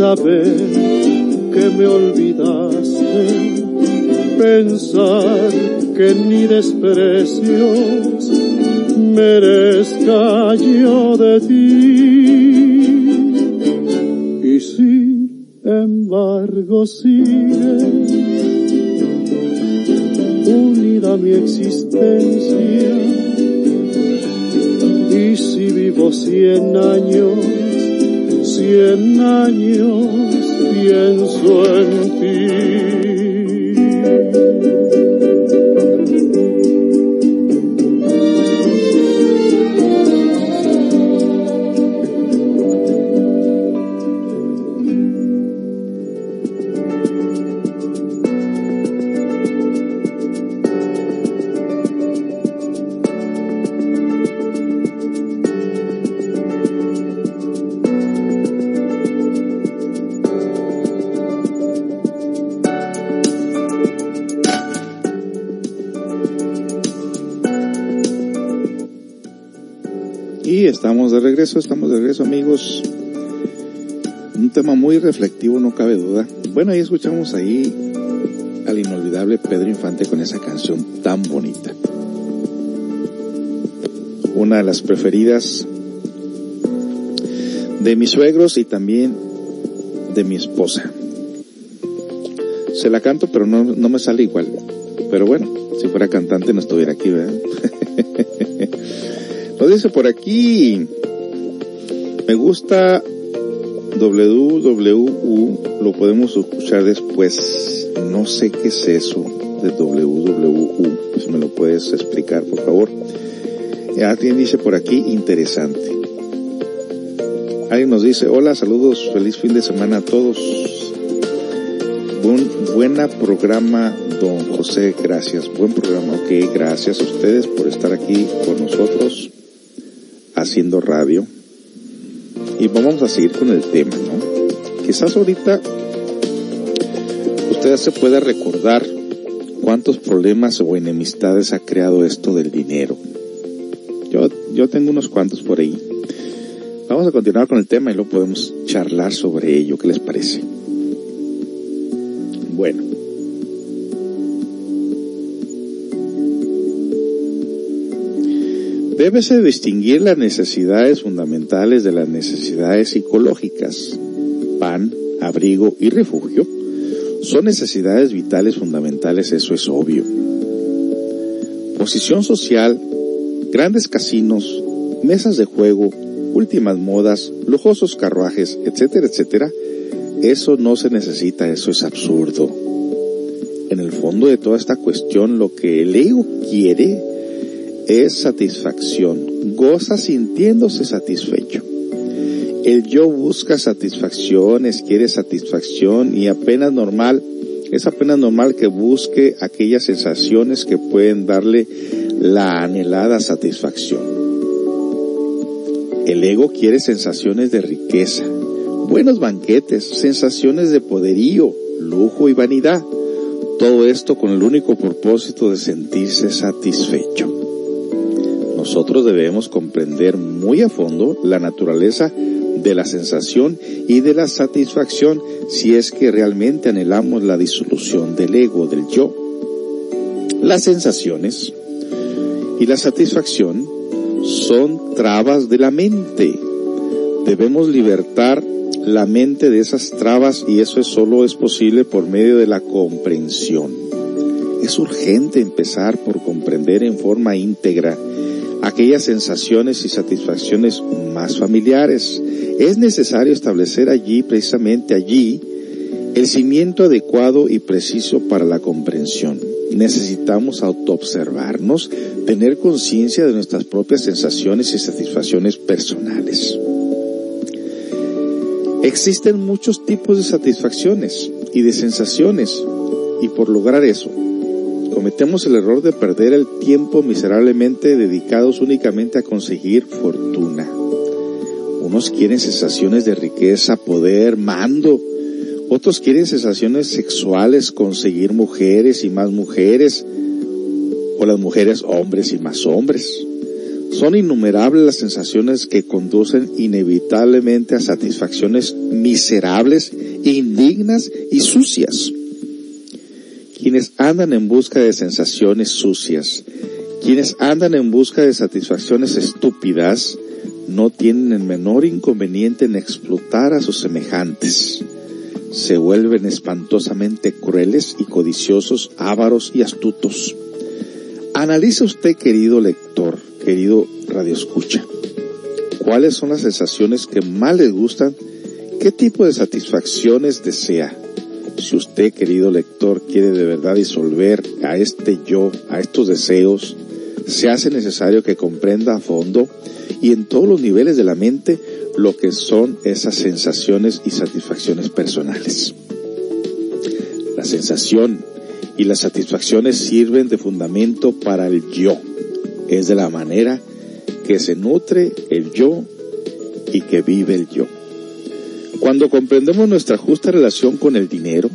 Saber que me olvidaste, pensar que ni desprecios Bueno, escuchamos ahí al inolvidable Pedro Infante con esa canción tan bonita. Una de las preferidas de mis suegros y también de mi esposa. Se la canto, pero no, no me sale igual. Pero bueno, si fuera cantante no estuviera aquí, ¿verdad? Nos dice por aquí, me gusta WWU, lo podemos escuchar después. No sé qué es eso de WWU. Pues me lo puedes explicar, por favor. Alguien dice por aquí, interesante. Alguien nos dice, hola, saludos, feliz fin de semana a todos. Buen, buena programa, don José, gracias. Buen programa, ok, gracias a ustedes por estar aquí con nosotros haciendo radio. Y vamos a seguir con el tema, ¿no? Quizás ahorita usted se pueda recordar cuántos problemas o enemistades ha creado esto del dinero. Yo, yo tengo unos cuantos por ahí. Vamos a continuar con el tema y luego podemos charlar sobre ello. ¿Qué les parece? Bueno. Débese distinguir las necesidades fundamentales de las necesidades psicológicas. Pan, abrigo y refugio son necesidades vitales fundamentales, eso es obvio. Posición social, grandes casinos, mesas de juego, últimas modas, lujosos carruajes, etcétera, etcétera, eso no se necesita, eso es absurdo. En el fondo de toda esta cuestión, lo que el ego quiere es satisfacción, goza sintiéndose satisfecho. El yo busca satisfacciones, quiere satisfacción y apenas normal, es apenas normal que busque aquellas sensaciones que pueden darle la anhelada satisfacción. El ego quiere sensaciones de riqueza, buenos banquetes, sensaciones de poderío, lujo y vanidad. Todo esto con el único propósito de sentirse satisfecho. Nosotros debemos comprender muy a fondo la naturaleza de la sensación y de la satisfacción si es que realmente anhelamos la disolución del ego, del yo. Las sensaciones y la satisfacción son trabas de la mente. Debemos libertar la mente de esas trabas y eso solo es posible por medio de la comprensión. Es urgente empezar por comprender en forma íntegra aquellas sensaciones y satisfacciones más familiares. Es necesario establecer allí, precisamente allí, el cimiento adecuado y preciso para la comprensión. Necesitamos autoobservarnos, tener conciencia de nuestras propias sensaciones y satisfacciones personales. Existen muchos tipos de satisfacciones y de sensaciones y por lograr eso cometemos el error de perder el tiempo miserablemente dedicados únicamente a conseguir fortuna. Unos quieren sensaciones de riqueza, poder, mando. Otros quieren sensaciones sexuales, conseguir mujeres y más mujeres. O las mujeres hombres y más hombres. Son innumerables las sensaciones que conducen inevitablemente a satisfacciones miserables, indignas y sucias quienes andan en busca de sensaciones sucias, quienes andan en busca de satisfacciones estúpidas, no tienen el menor inconveniente en explotar a sus semejantes. Se vuelven espantosamente crueles y codiciosos, ávaros y astutos. Analice usted, querido lector, querido radioescucha, cuáles son las sensaciones que más les gustan, qué tipo de satisfacciones desea si usted, querido lector, quiere de verdad disolver a este yo, a estos deseos, se hace necesario que comprenda a fondo y en todos los niveles de la mente lo que son esas sensaciones y satisfacciones personales. La sensación y las satisfacciones sirven de fundamento para el yo. Es de la manera que se nutre el yo y que vive el yo. Cuando comprendemos nuestra justa relación con el dinero,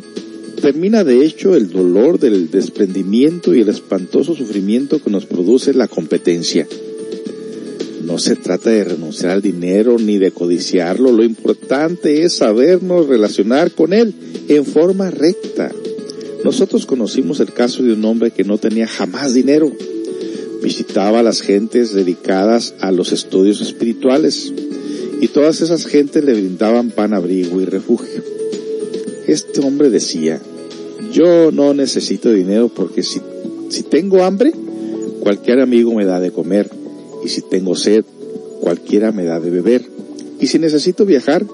termina de hecho el dolor del desprendimiento y el espantoso sufrimiento que nos produce la competencia. No se trata de renunciar al dinero ni de codiciarlo, lo importante es sabernos relacionar con él en forma recta. Nosotros conocimos el caso de un hombre que no tenía jamás dinero. Visitaba a las gentes dedicadas a los estudios espirituales y todas esas gentes le brindaban pan, abrigo y refugio. Este hombre decía, Yo no necesito dinero porque si, si tengo hambre, cualquier amigo me da de comer. Y si tengo sed, cualquiera me da de beber. Y si necesito viajar,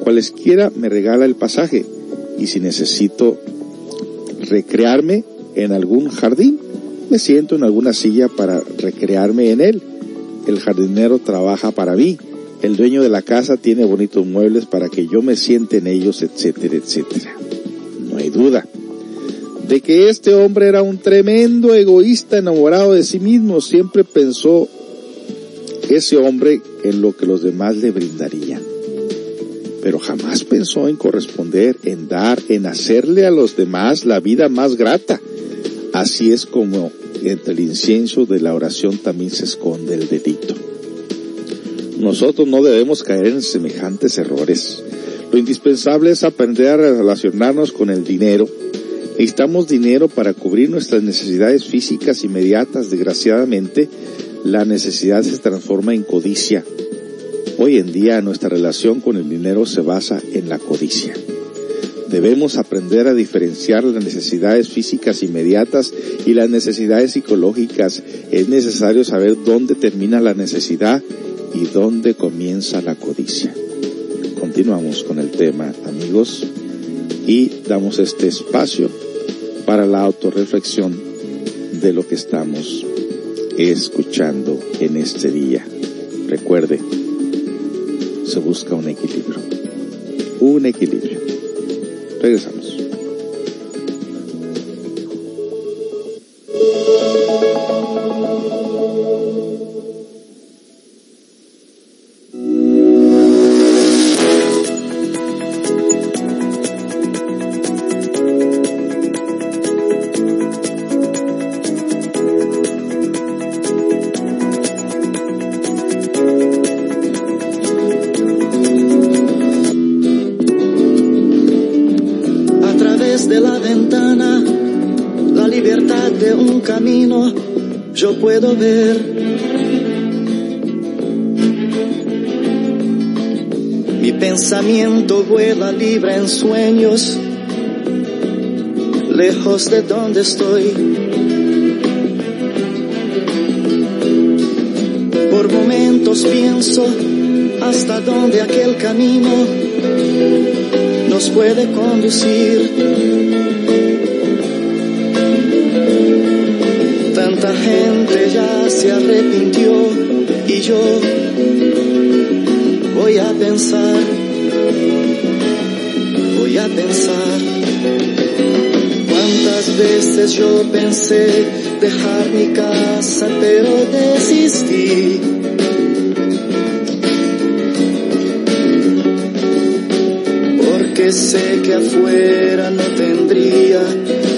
cualesquiera me regala el pasaje. Y si necesito recrearme en algún jardín, me siento en alguna silla para recrearme en él. El jardinero trabaja para mí. El dueño de la casa tiene bonitos muebles para que yo me siente en ellos, etcétera, etcétera. No hay duda de que este hombre era un tremendo egoísta enamorado de sí mismo. Siempre pensó ese hombre en lo que los demás le brindarían. Pero jamás pensó en corresponder, en dar, en hacerle a los demás la vida más grata. Así es como entre el incienso de la oración también se esconde el delito. Nosotros no debemos caer en semejantes errores. Lo indispensable es aprender a relacionarnos con el dinero. Necesitamos dinero para cubrir nuestras necesidades físicas inmediatas. Desgraciadamente, la necesidad se transforma en codicia. Hoy en día nuestra relación con el dinero se basa en la codicia. Debemos aprender a diferenciar las necesidades físicas inmediatas y las necesidades psicológicas. Es necesario saber dónde termina la necesidad y dónde comienza la codicia. Continuamos con el tema, amigos, y damos este espacio para la autorreflexión de lo que estamos escuchando en este día. Recuerde, se busca un equilibrio. Un equilibrio. Regresamos. De donde estoy. Por momentos pienso hasta dónde aquel camino nos puede conducir. Tanta gente ya se arrepintió y yo voy a pensar, voy a pensar. Cuántas veces yo pensé dejar mi casa, pero desistí. porque sé que afuera no tendría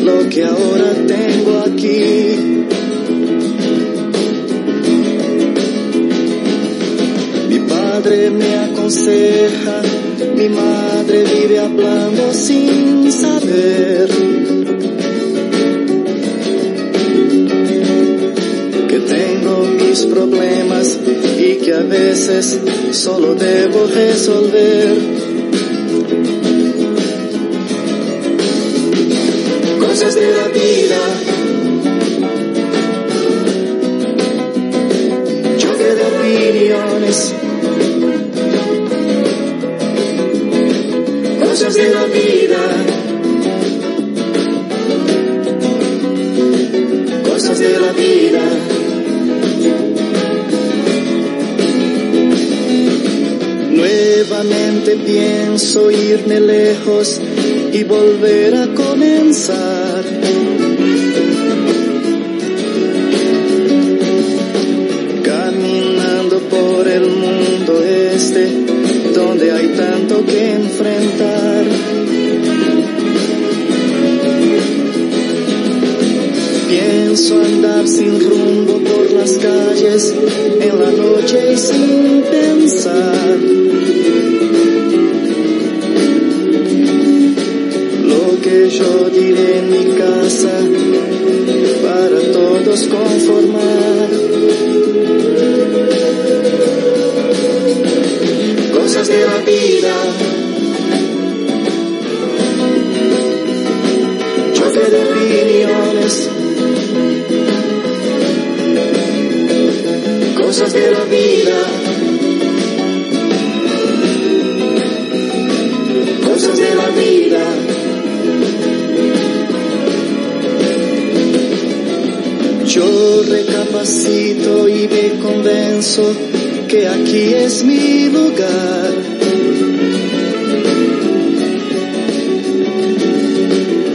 lo que ahora tengo aquí. Mi padre me aconseja, mi madre vive hablando sin saber. Que tengo mis problemas y que a veces solo debo resolver. cosas de la vida. Nuevamente pienso irme lejos y volver a comenzar. Caminando por el mundo este, donde hay tanto que enfrentar. Pienso andar sin rumbo por las calles en la noche y sin pensar. Que yo diré mi casa para todos conformar. Cosas de la vida. Choque de opiniones, cosas de la vida, cosas de la vida. Recapacito y me convenzo que aquí es mi lugar.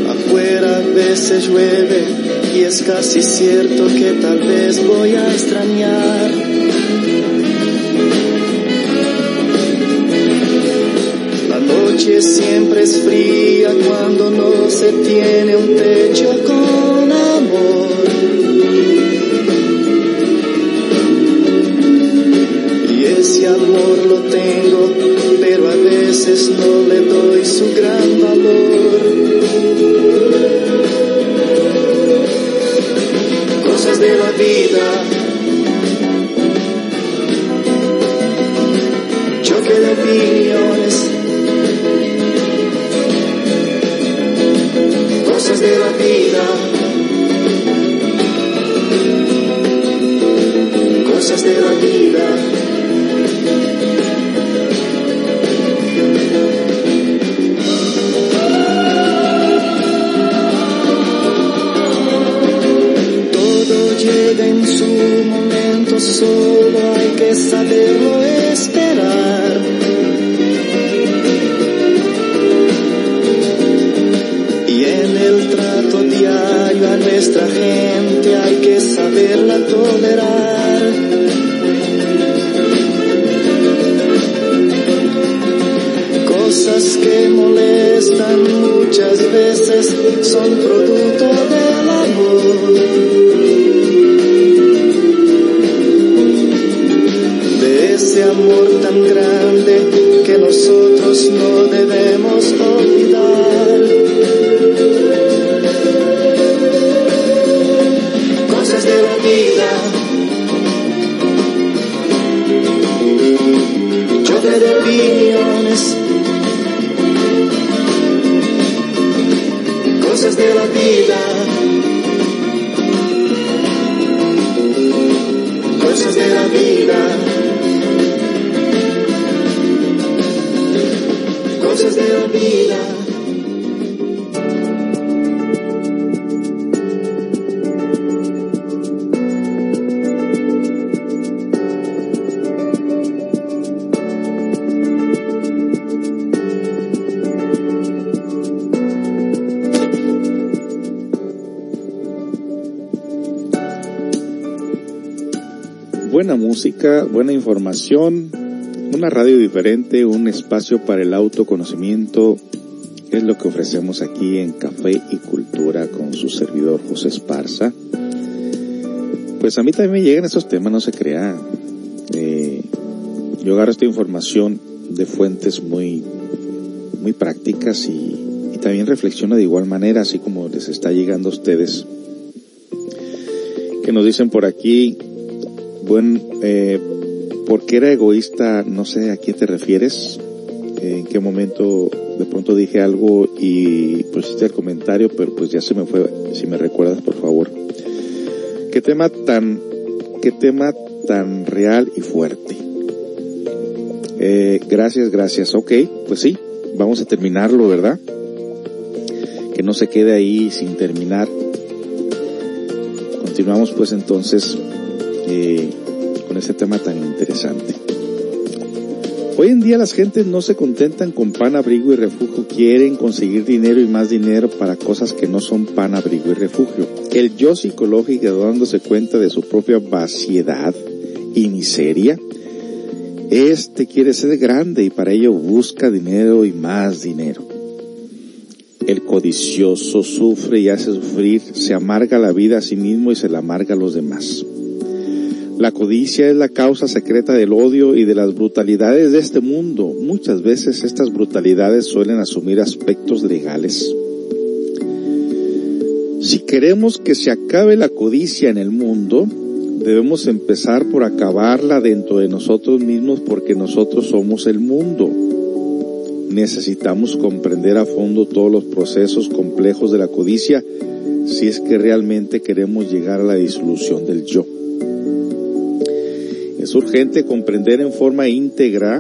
Afuera a veces llueve y es casi cierto que tal vez voy a extrañar. La noche siempre es fría cuando no se tiene un techo con amor. Amor lo tengo, pero a veces no le doy su gran valor. Cosas de la vida. Choque de opiniones. Cosas de la vida. Cosas de la vida. Buena música, buena información, una radio diferente, un espacio para el autoconocimiento, es lo que ofrecemos aquí en Café y Cultura con su servidor José Esparza. Pues a mí también me llegan esos temas, no se crea. Eh, yo agarro esta información de fuentes muy, muy prácticas y, y también reflexiono de igual manera, así como les está llegando a ustedes. Que nos dicen por aquí, buen, eh, ¿por qué era egoísta? No sé a quién te refieres. En qué momento de pronto dije algo y pusiste el comentario, pero pues ya se me fue. Si me recuerdas, por favor. Qué tema tan, qué tema tan real y fuerte. Eh, gracias, gracias. Ok, pues sí, vamos a terminarlo, ¿verdad? Que no se quede ahí sin terminar. Continuamos pues entonces eh, con este tema tan interesante. Hoy en día las gentes no se contentan con pan, abrigo y refugio, quieren conseguir dinero y más dinero para cosas que no son pan, abrigo y refugio. El yo psicológico dándose cuenta de su propia vaciedad y miseria, este quiere ser grande y para ello busca dinero y más dinero. El codicioso sufre y hace sufrir, se amarga la vida a sí mismo y se la amarga a los demás. La codicia es la causa secreta del odio y de las brutalidades de este mundo. Muchas veces estas brutalidades suelen asumir aspectos legales. Si queremos que se acabe la codicia en el mundo, debemos empezar por acabarla dentro de nosotros mismos porque nosotros somos el mundo. necesitamos comprender a fondo todos los procesos complejos de la codicia si es que realmente queremos llegar a la disolución del yo. Es urgente comprender en forma íntegra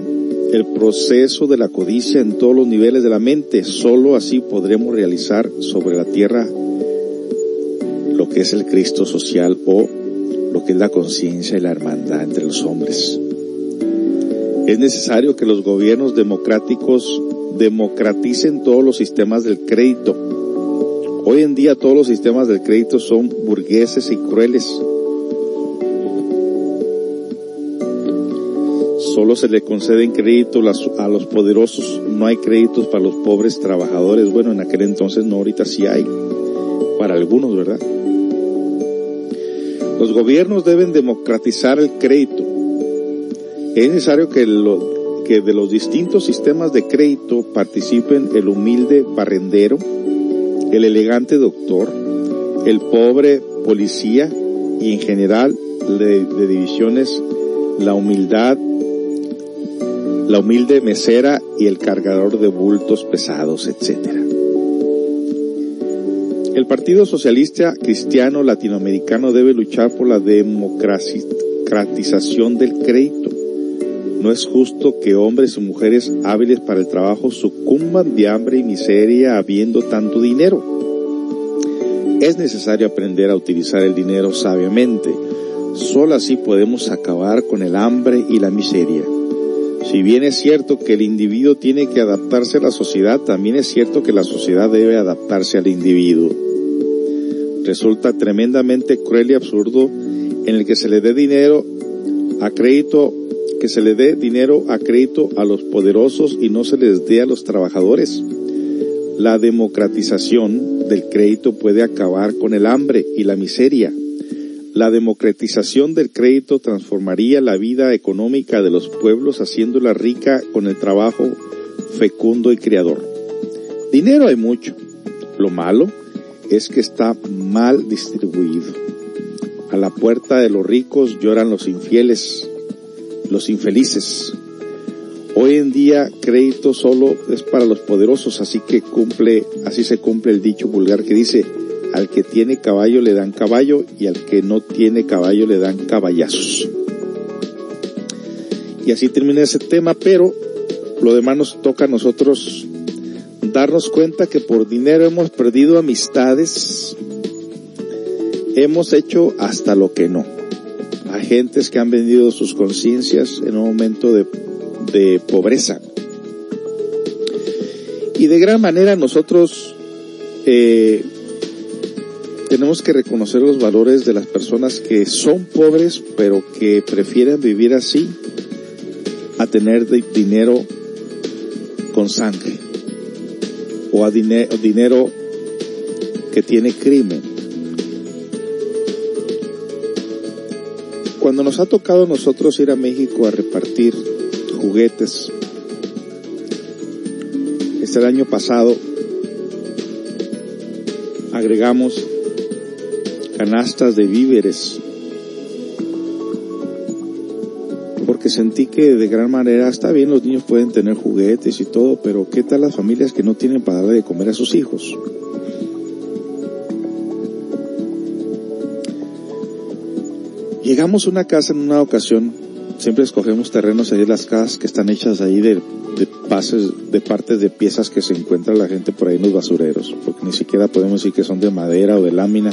el proceso de la codicia en todos los niveles de la mente. Solo así podremos realizar sobre la tierra lo que es el Cristo social o lo que es la conciencia y la hermandad entre los hombres. Es necesario que los gobiernos democráticos democraticen todos los sistemas del crédito. Hoy en día todos los sistemas del crédito son burgueses y crueles. Solo se le conceden créditos a los poderosos, no hay créditos para los pobres trabajadores. Bueno, en aquel entonces no, ahorita sí hay. Para algunos, ¿verdad? Los gobiernos deben democratizar el crédito. Es necesario que, de los distintos sistemas de crédito participen el humilde barrendero, el elegante doctor, el pobre policía y en general de, de divisiones la humildad, la humilde mesera y el cargador de bultos pesados, etcétera. El Partido Socialista Cristiano Latinoamericano debe luchar por la democratización del crédito. No es justo que hombres y mujeres hábiles para el trabajo sucumban de hambre y miseria habiendo tanto dinero. Es necesario aprender a utilizar el dinero sabiamente. Solo así podemos acabar con el hambre y la miseria. Si bien es cierto que el individuo tiene que adaptarse a la sociedad, también es cierto que la sociedad debe adaptarse al individuo resulta tremendamente cruel y absurdo en el que se le dé dinero a crédito, que se le dé dinero a crédito a los poderosos y no se les dé a los trabajadores. La democratización del crédito puede acabar con el hambre y la miseria. La democratización del crédito transformaría la vida económica de los pueblos haciéndola rica con el trabajo fecundo y creador. Dinero hay mucho. Lo malo es que está mal distribuido. A la puerta de los ricos lloran los infieles, los infelices. Hoy en día crédito solo es para los poderosos, así que cumple, así se cumple el dicho vulgar que dice, al que tiene caballo le dan caballo y al que no tiene caballo le dan caballazos. Y así termina ese tema, pero lo demás nos toca a nosotros darnos cuenta que por dinero hemos perdido amistades, hemos hecho hasta lo que no. Hay gentes que han vendido sus conciencias en un momento de, de pobreza. Y de gran manera nosotros eh, tenemos que reconocer los valores de las personas que son pobres pero que prefieren vivir así a tener dinero con sangre o a dinero que tiene crimen. Cuando nos ha tocado a nosotros ir a México a repartir juguetes, este año pasado agregamos canastas de víveres. Porque sentí que de gran manera está bien, los niños pueden tener juguetes y todo, pero ¿qué tal las familias que no tienen para darle de comer a sus hijos? Llegamos a una casa en una ocasión, siempre escogemos terrenos ahí, las casas que están hechas ahí de, de pases, de partes de piezas que se encuentra la gente por ahí en los basureros, porque ni siquiera podemos decir que son de madera o de lámina,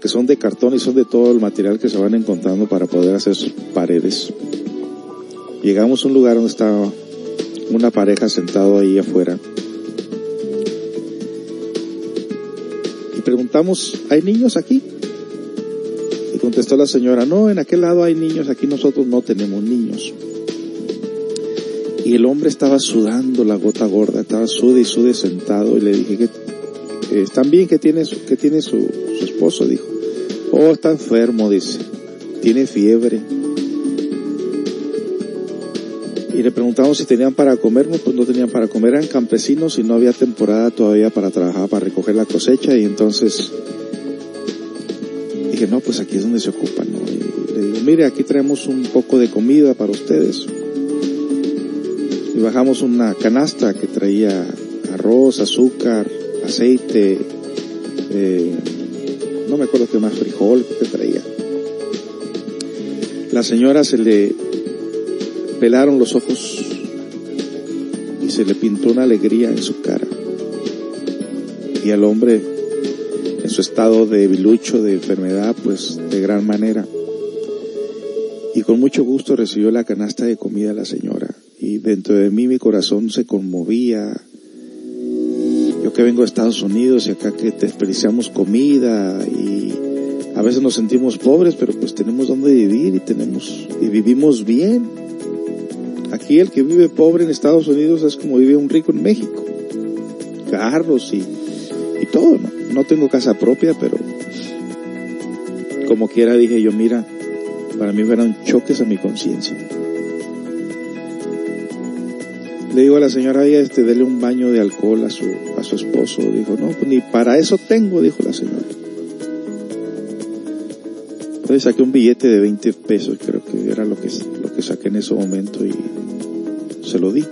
porque son de cartón y son de todo el material que se van encontrando para poder hacer sus paredes. Llegamos a un lugar donde estaba una pareja sentado ahí afuera. Y preguntamos, ¿hay niños aquí? Y contestó la señora, no, en aquel lado hay niños, aquí nosotros no tenemos niños. Y el hombre estaba sudando la gota gorda, estaba sude y sude sentado y le dije que eh, ¿están bien que tiene, su, que tiene su, su esposo? Dijo. Oh, está enfermo, dice. Tiene fiebre. Y le preguntamos si tenían para comer, no, pues no tenían para comer, eran campesinos y no había temporada todavía para trabajar, para recoger la cosecha y entonces dije, no, pues aquí es donde se ocupan, ¿no? Y le digo, mire, aquí traemos un poco de comida para ustedes. y bajamos una canasta que traía arroz, azúcar, aceite, eh, no me acuerdo qué más, frijol que traía. La señora se le pelaron los ojos y se le pintó una alegría en su cara. Y al hombre, en su estado de bilucho, de enfermedad, pues de gran manera. Y con mucho gusto recibió la canasta de comida la señora. Y dentro de mí mi corazón se conmovía. Yo que vengo de Estados Unidos y acá que desperdiciamos comida y a veces nos sentimos pobres, pero pues tenemos donde vivir y tenemos, y vivimos bien. Aquí el que vive pobre en Estados Unidos es como vive un rico en México. Carros y, y todo, ¿no? No tengo casa propia, pero como quiera dije yo, mira, para mí fueron choques a mi conciencia. Le digo a la señora, este, dele un baño de alcohol a su, a su esposo. Dijo, no, pues ni para eso tengo, dijo la señora. Entonces saqué un billete de 20 pesos, creo que era lo que, lo que saqué en ese momento y se lo di.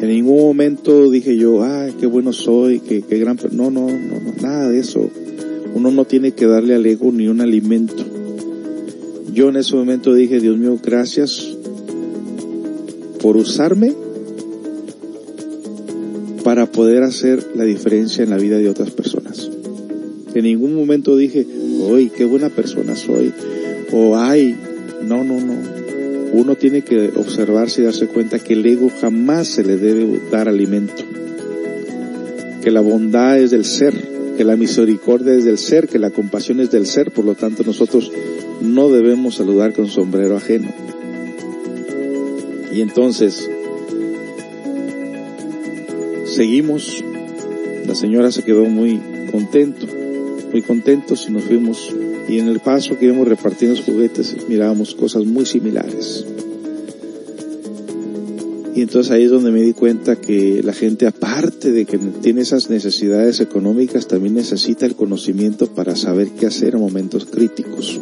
En ningún momento dije yo, ay, qué bueno soy, qué, qué gran... No, no, no, no, nada de eso. Uno no tiene que darle al ego ni un alimento. Yo en ese momento dije, Dios mío, gracias por usarme para poder hacer la diferencia en la vida de otras personas. En ningún momento dije, uy, qué buena persona soy, o ay, no, no, no. Uno tiene que observarse y darse cuenta que el ego jamás se le debe dar alimento, que la bondad es del ser, que la misericordia es del ser, que la compasión es del ser, por lo tanto nosotros no debemos saludar con sombrero ajeno. Y entonces, seguimos, la señora se quedó muy contento, muy contentos y nos fuimos y en el paso que íbamos repartiendo los juguetes mirábamos cosas muy similares. Y entonces ahí es donde me di cuenta que la gente aparte de que tiene esas necesidades económicas también necesita el conocimiento para saber qué hacer en momentos críticos.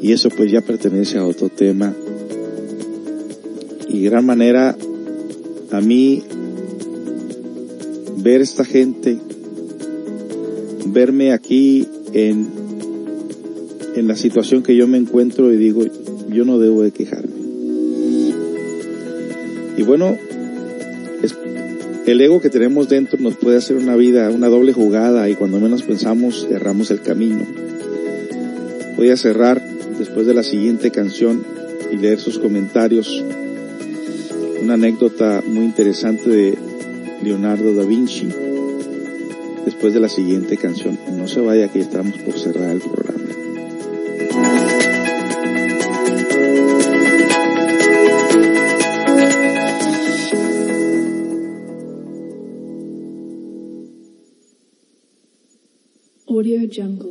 Y eso pues ya pertenece a otro tema. Y gran manera a mí ver esta gente, verme aquí en, en la situación que yo me encuentro y digo, yo no debo de quejarme. Y bueno, el ego que tenemos dentro nos puede hacer una vida, una doble jugada y cuando menos pensamos erramos el camino. Voy a cerrar después de la siguiente canción y leer sus comentarios. Una anécdota muy interesante de Leonardo da Vinci después de la siguiente canción. No se vaya que estamos por cerrar el programa. Audio Jungle.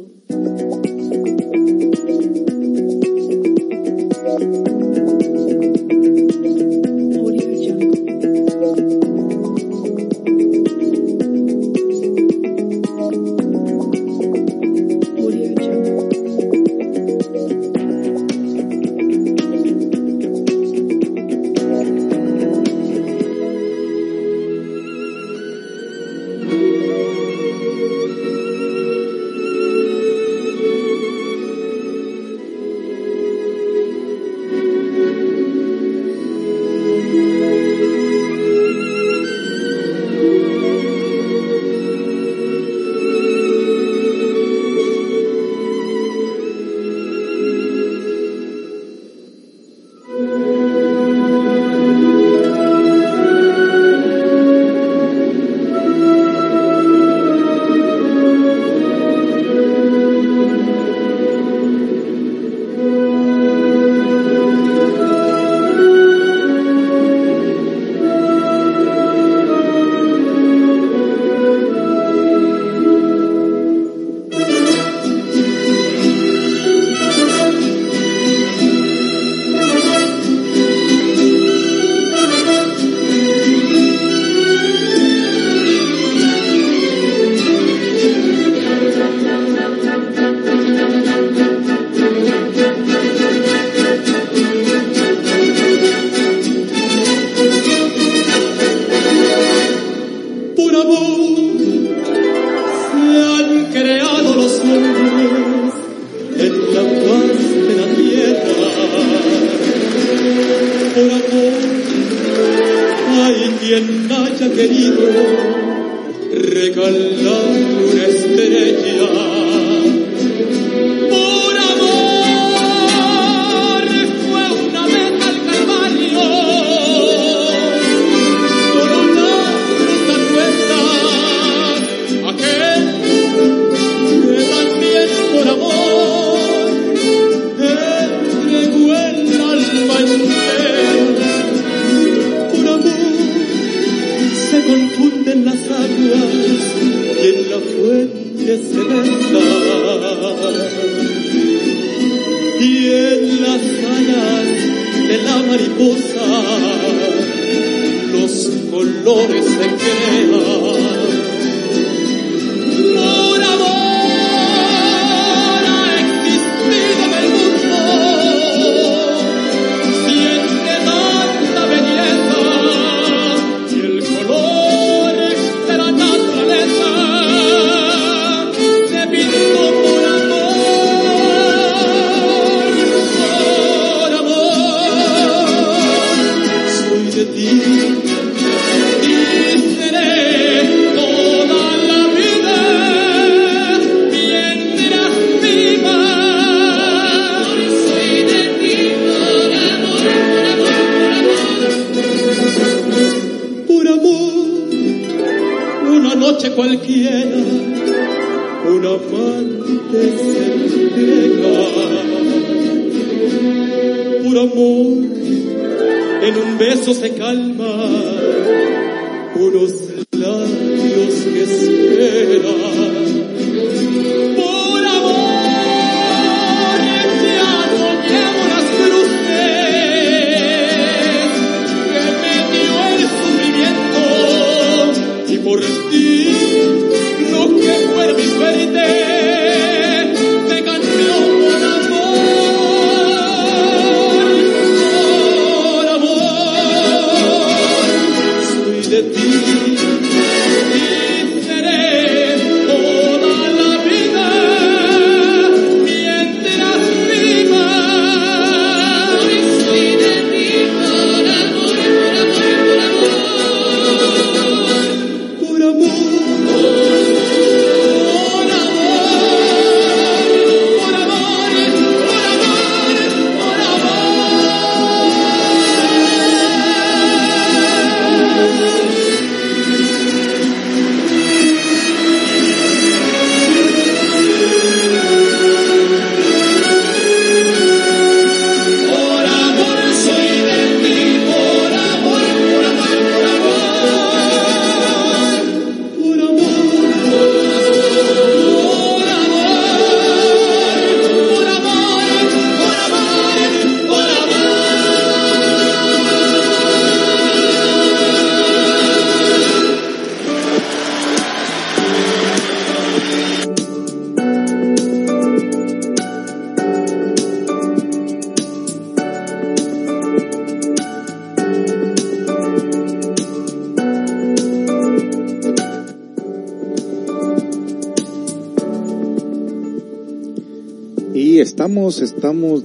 Los colores se crean.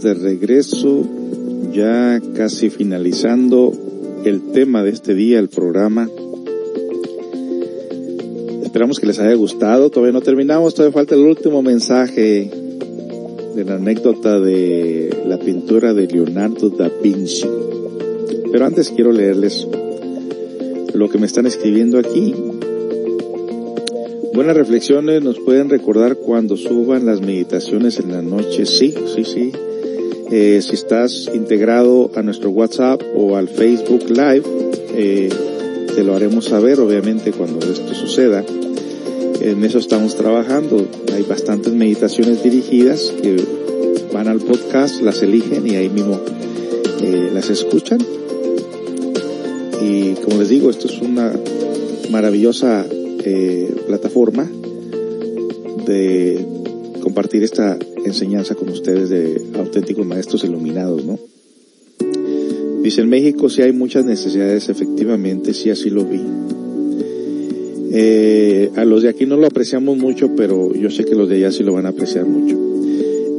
De regreso, ya casi finalizando el tema de este día, el programa. Esperamos que les haya gustado, todavía no terminamos, todavía falta el último mensaje de la anécdota de la pintura de Leonardo da Vinci. Pero antes quiero leerles lo que me están escribiendo aquí. Buenas reflexiones nos pueden recordar cuando suban las meditaciones en la noche. Sí, sí, sí. Eh, si estás integrado a nuestro WhatsApp o al Facebook Live, eh, te lo haremos saber, obviamente, cuando esto suceda. En eso estamos trabajando. Hay bastantes meditaciones dirigidas que van al podcast, las eligen y ahí mismo eh, las escuchan. Y como les digo, esto es una maravillosa plataforma de compartir esta enseñanza con ustedes de auténticos maestros iluminados, ¿no? Dice, en México sí hay muchas necesidades, efectivamente, sí así lo vi. Eh, a los de aquí no lo apreciamos mucho, pero yo sé que los de allá sí lo van a apreciar mucho.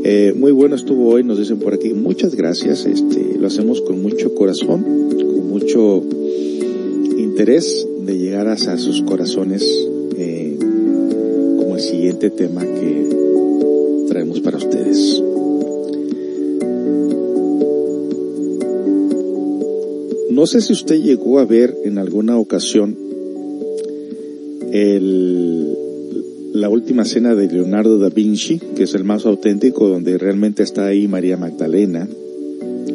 Eh, muy bueno estuvo hoy, nos dicen por aquí. Muchas gracias, este, lo hacemos con mucho corazón, con mucho interés de llegar a sus corazones eh, como el siguiente tema que No sé si usted llegó a ver en alguna ocasión la última cena de Leonardo da Vinci, que es el más auténtico, donde realmente está ahí María Magdalena,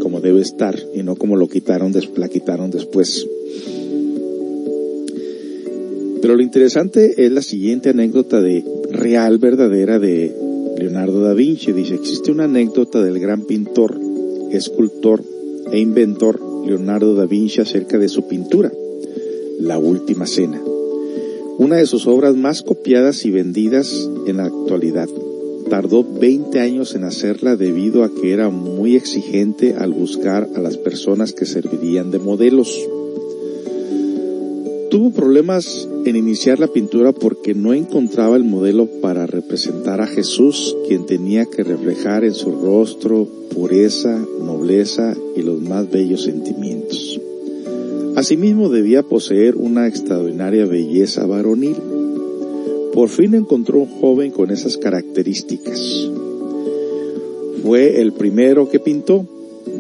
como debe estar, y no como lo quitaron, la quitaron después. Pero lo interesante es la siguiente anécdota de real, verdadera de Leonardo da Vinci. Dice, existe una anécdota del gran pintor, escultor e inventor Leonardo da Vinci acerca de su pintura, La Última Cena, una de sus obras más copiadas y vendidas en la actualidad. Tardó 20 años en hacerla debido a que era muy exigente al buscar a las personas que servirían de modelos. Tuvo problemas en iniciar la pintura porque no encontraba el modelo para representar a Jesús, quien tenía que reflejar en su rostro pureza, nobleza y los más bellos sentimientos. Asimismo debía poseer una extraordinaria belleza varonil. Por fin encontró un joven con esas características. Fue el primero que pintó.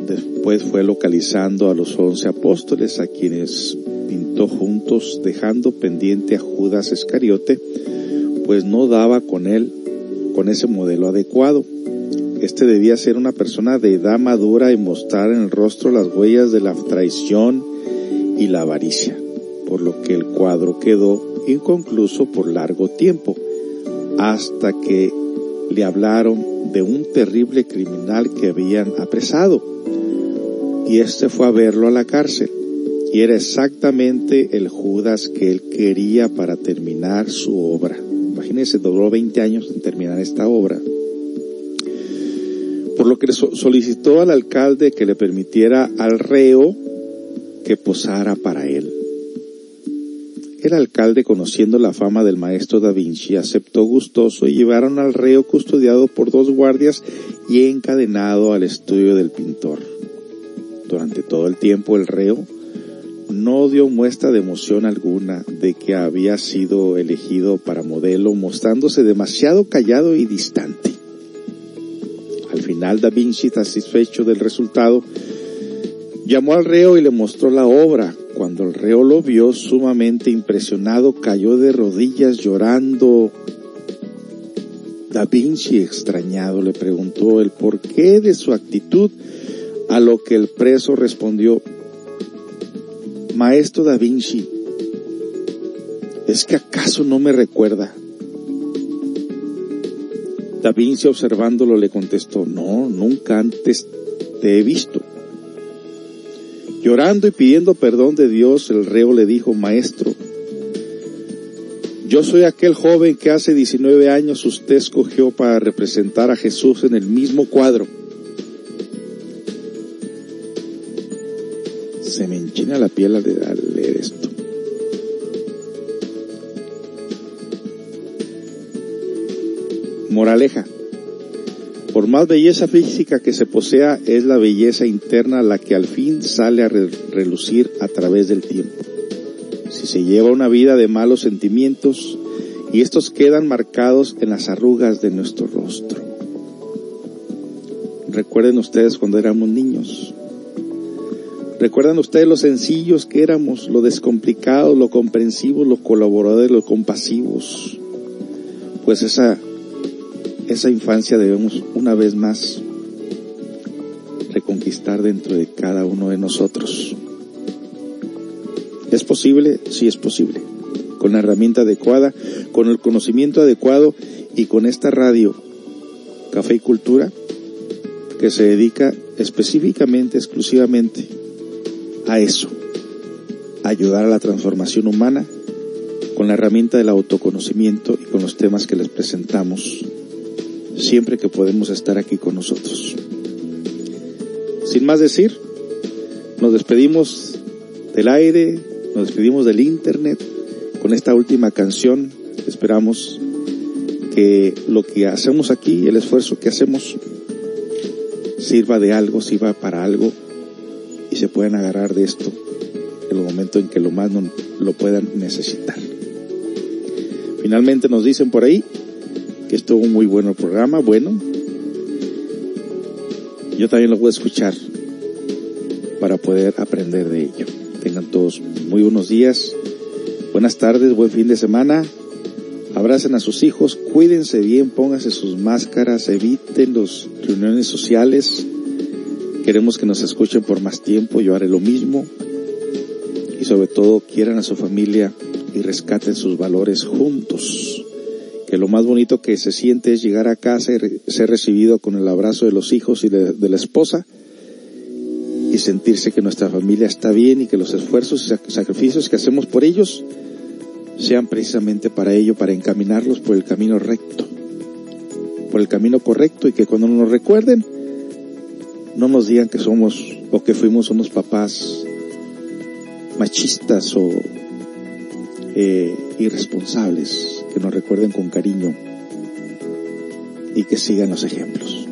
Después fue localizando a los once apóstoles a quienes juntos dejando pendiente a Judas Iscariote, pues no daba con él, con ese modelo adecuado. Este debía ser una persona de edad madura y mostrar en el rostro las huellas de la traición y la avaricia, por lo que el cuadro quedó inconcluso por largo tiempo, hasta que le hablaron de un terrible criminal que habían apresado, y este fue a verlo a la cárcel y era exactamente el Judas que él quería para terminar su obra. Imagínense, duró 20 años en terminar esta obra. Por lo que solicitó al alcalde que le permitiera al reo que posara para él. El alcalde, conociendo la fama del maestro da Vinci, aceptó gustoso y llevaron al reo custodiado por dos guardias y encadenado al estudio del pintor. Durante todo el tiempo el reo no dio muestra de emoción alguna de que había sido elegido para modelo, mostrándose demasiado callado y distante. Al final Da Vinci, satisfecho del resultado, llamó al reo y le mostró la obra. Cuando el reo lo vio sumamente impresionado, cayó de rodillas llorando. Da Vinci, extrañado, le preguntó el porqué de su actitud, a lo que el preso respondió, Maestro da Vinci, ¿es que acaso no me recuerda? Da Vinci observándolo le contestó, no, nunca antes te he visto. Llorando y pidiendo perdón de Dios, el reo le dijo, Maestro, yo soy aquel joven que hace 19 años usted escogió para representar a Jesús en el mismo cuadro. Se me enchina la piel al leer esto. Moraleja. Por más belleza física que se posea, es la belleza interna la que al fin sale a relucir a través del tiempo. Si se lleva una vida de malos sentimientos, y estos quedan marcados en las arrugas de nuestro rostro. Recuerden ustedes cuando éramos niños. Recuerdan ustedes lo sencillos que éramos, lo descomplicados, lo comprensivos, lo colaboradores, lo compasivos. Pues esa esa infancia debemos una vez más reconquistar dentro de cada uno de nosotros. ¿Es posible? Sí es posible. Con la herramienta adecuada, con el conocimiento adecuado y con esta radio, Café y Cultura, que se dedica específicamente, exclusivamente a eso, ayudar a la transformación humana con la herramienta del autoconocimiento y con los temas que les presentamos siempre que podemos estar aquí con nosotros. Sin más decir, nos despedimos del aire, nos despedimos del internet con esta última canción. Esperamos que lo que hacemos aquí, el esfuerzo que hacemos, sirva de algo, sirva para algo se puedan agarrar de esto en el momento en que lo más no- lo puedan necesitar. Finalmente nos dicen por ahí que estuvo muy bueno el programa, bueno. Yo también lo voy a escuchar para poder aprender de ello. Tengan todos muy buenos días, buenas tardes, buen fin de semana. Abracen a sus hijos, cuídense bien, pónganse sus máscaras, eviten las reuniones sociales. Queremos que nos escuchen por más tiempo, yo haré lo mismo. Y sobre todo, quieran a su familia y rescaten sus valores juntos. Que lo más bonito que se siente es llegar a casa y ser recibido con el abrazo de los hijos y de, de la esposa y sentirse que nuestra familia está bien y que los esfuerzos y sac- sacrificios que hacemos por ellos sean precisamente para ello, para encaminarlos por el camino recto, por el camino correcto y que cuando nos recuerden no nos digan que somos o que fuimos unos papás machistas o eh, irresponsables, que nos recuerden con cariño y que sigan los ejemplos.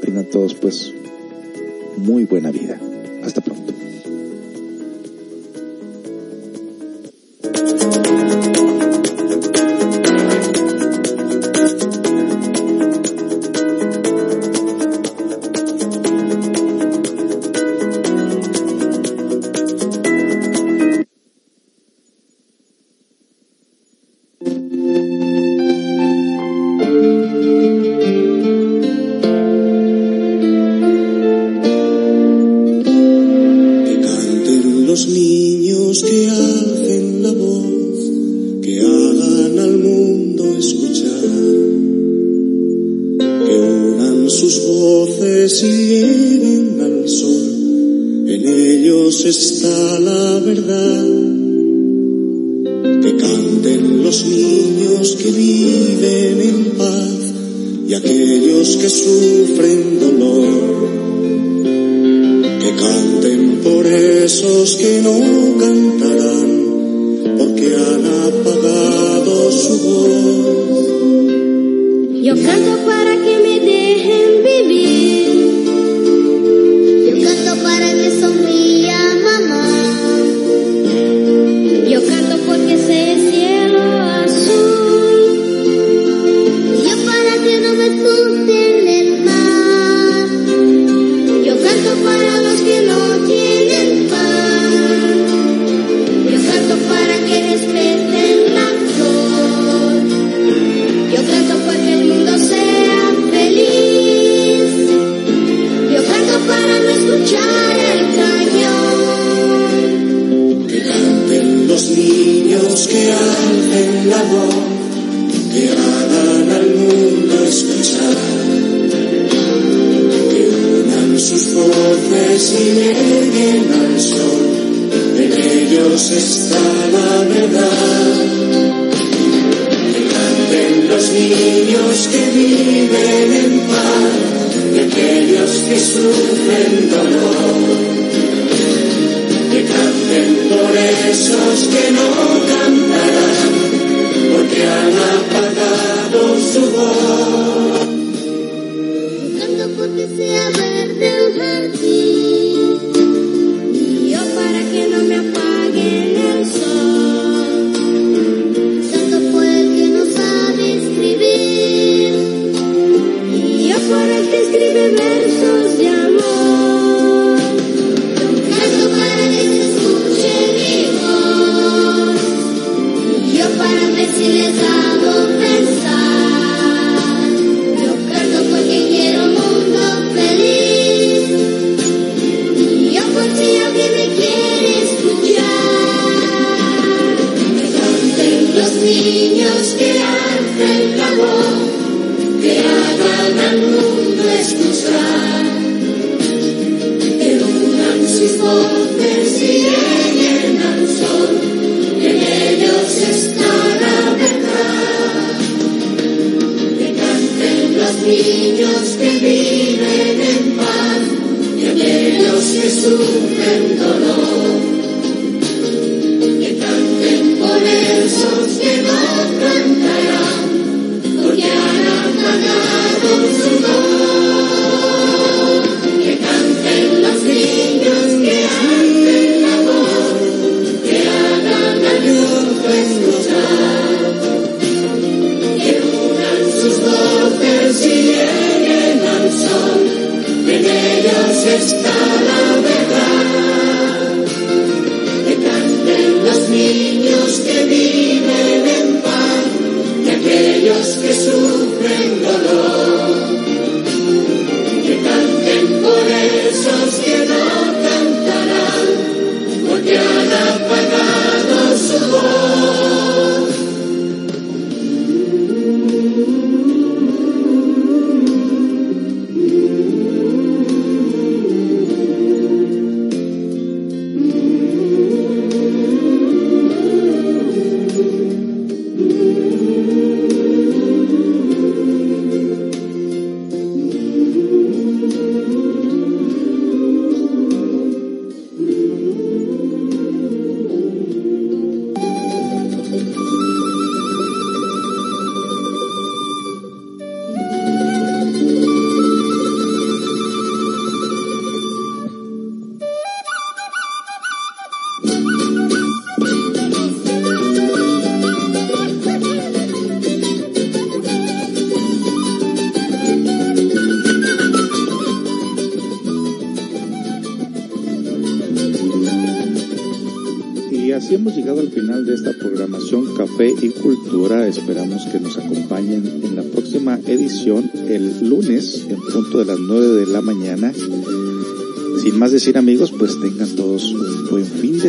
Tengan todos pues muy buena vida.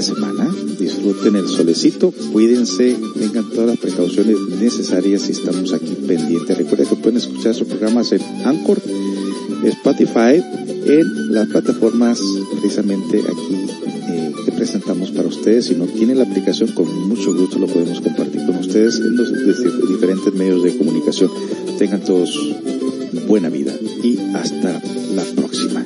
Semana. Disfruten el solecito, cuídense, tengan todas las precauciones necesarias y estamos aquí pendientes. Recuerden que pueden escuchar sus programas en Anchor, Spotify, en las plataformas precisamente aquí eh, que presentamos para ustedes. Si no tienen la aplicación, con mucho gusto lo podemos compartir con ustedes en los dif- diferentes medios de comunicación. Tengan todos buena vida y hasta la próxima.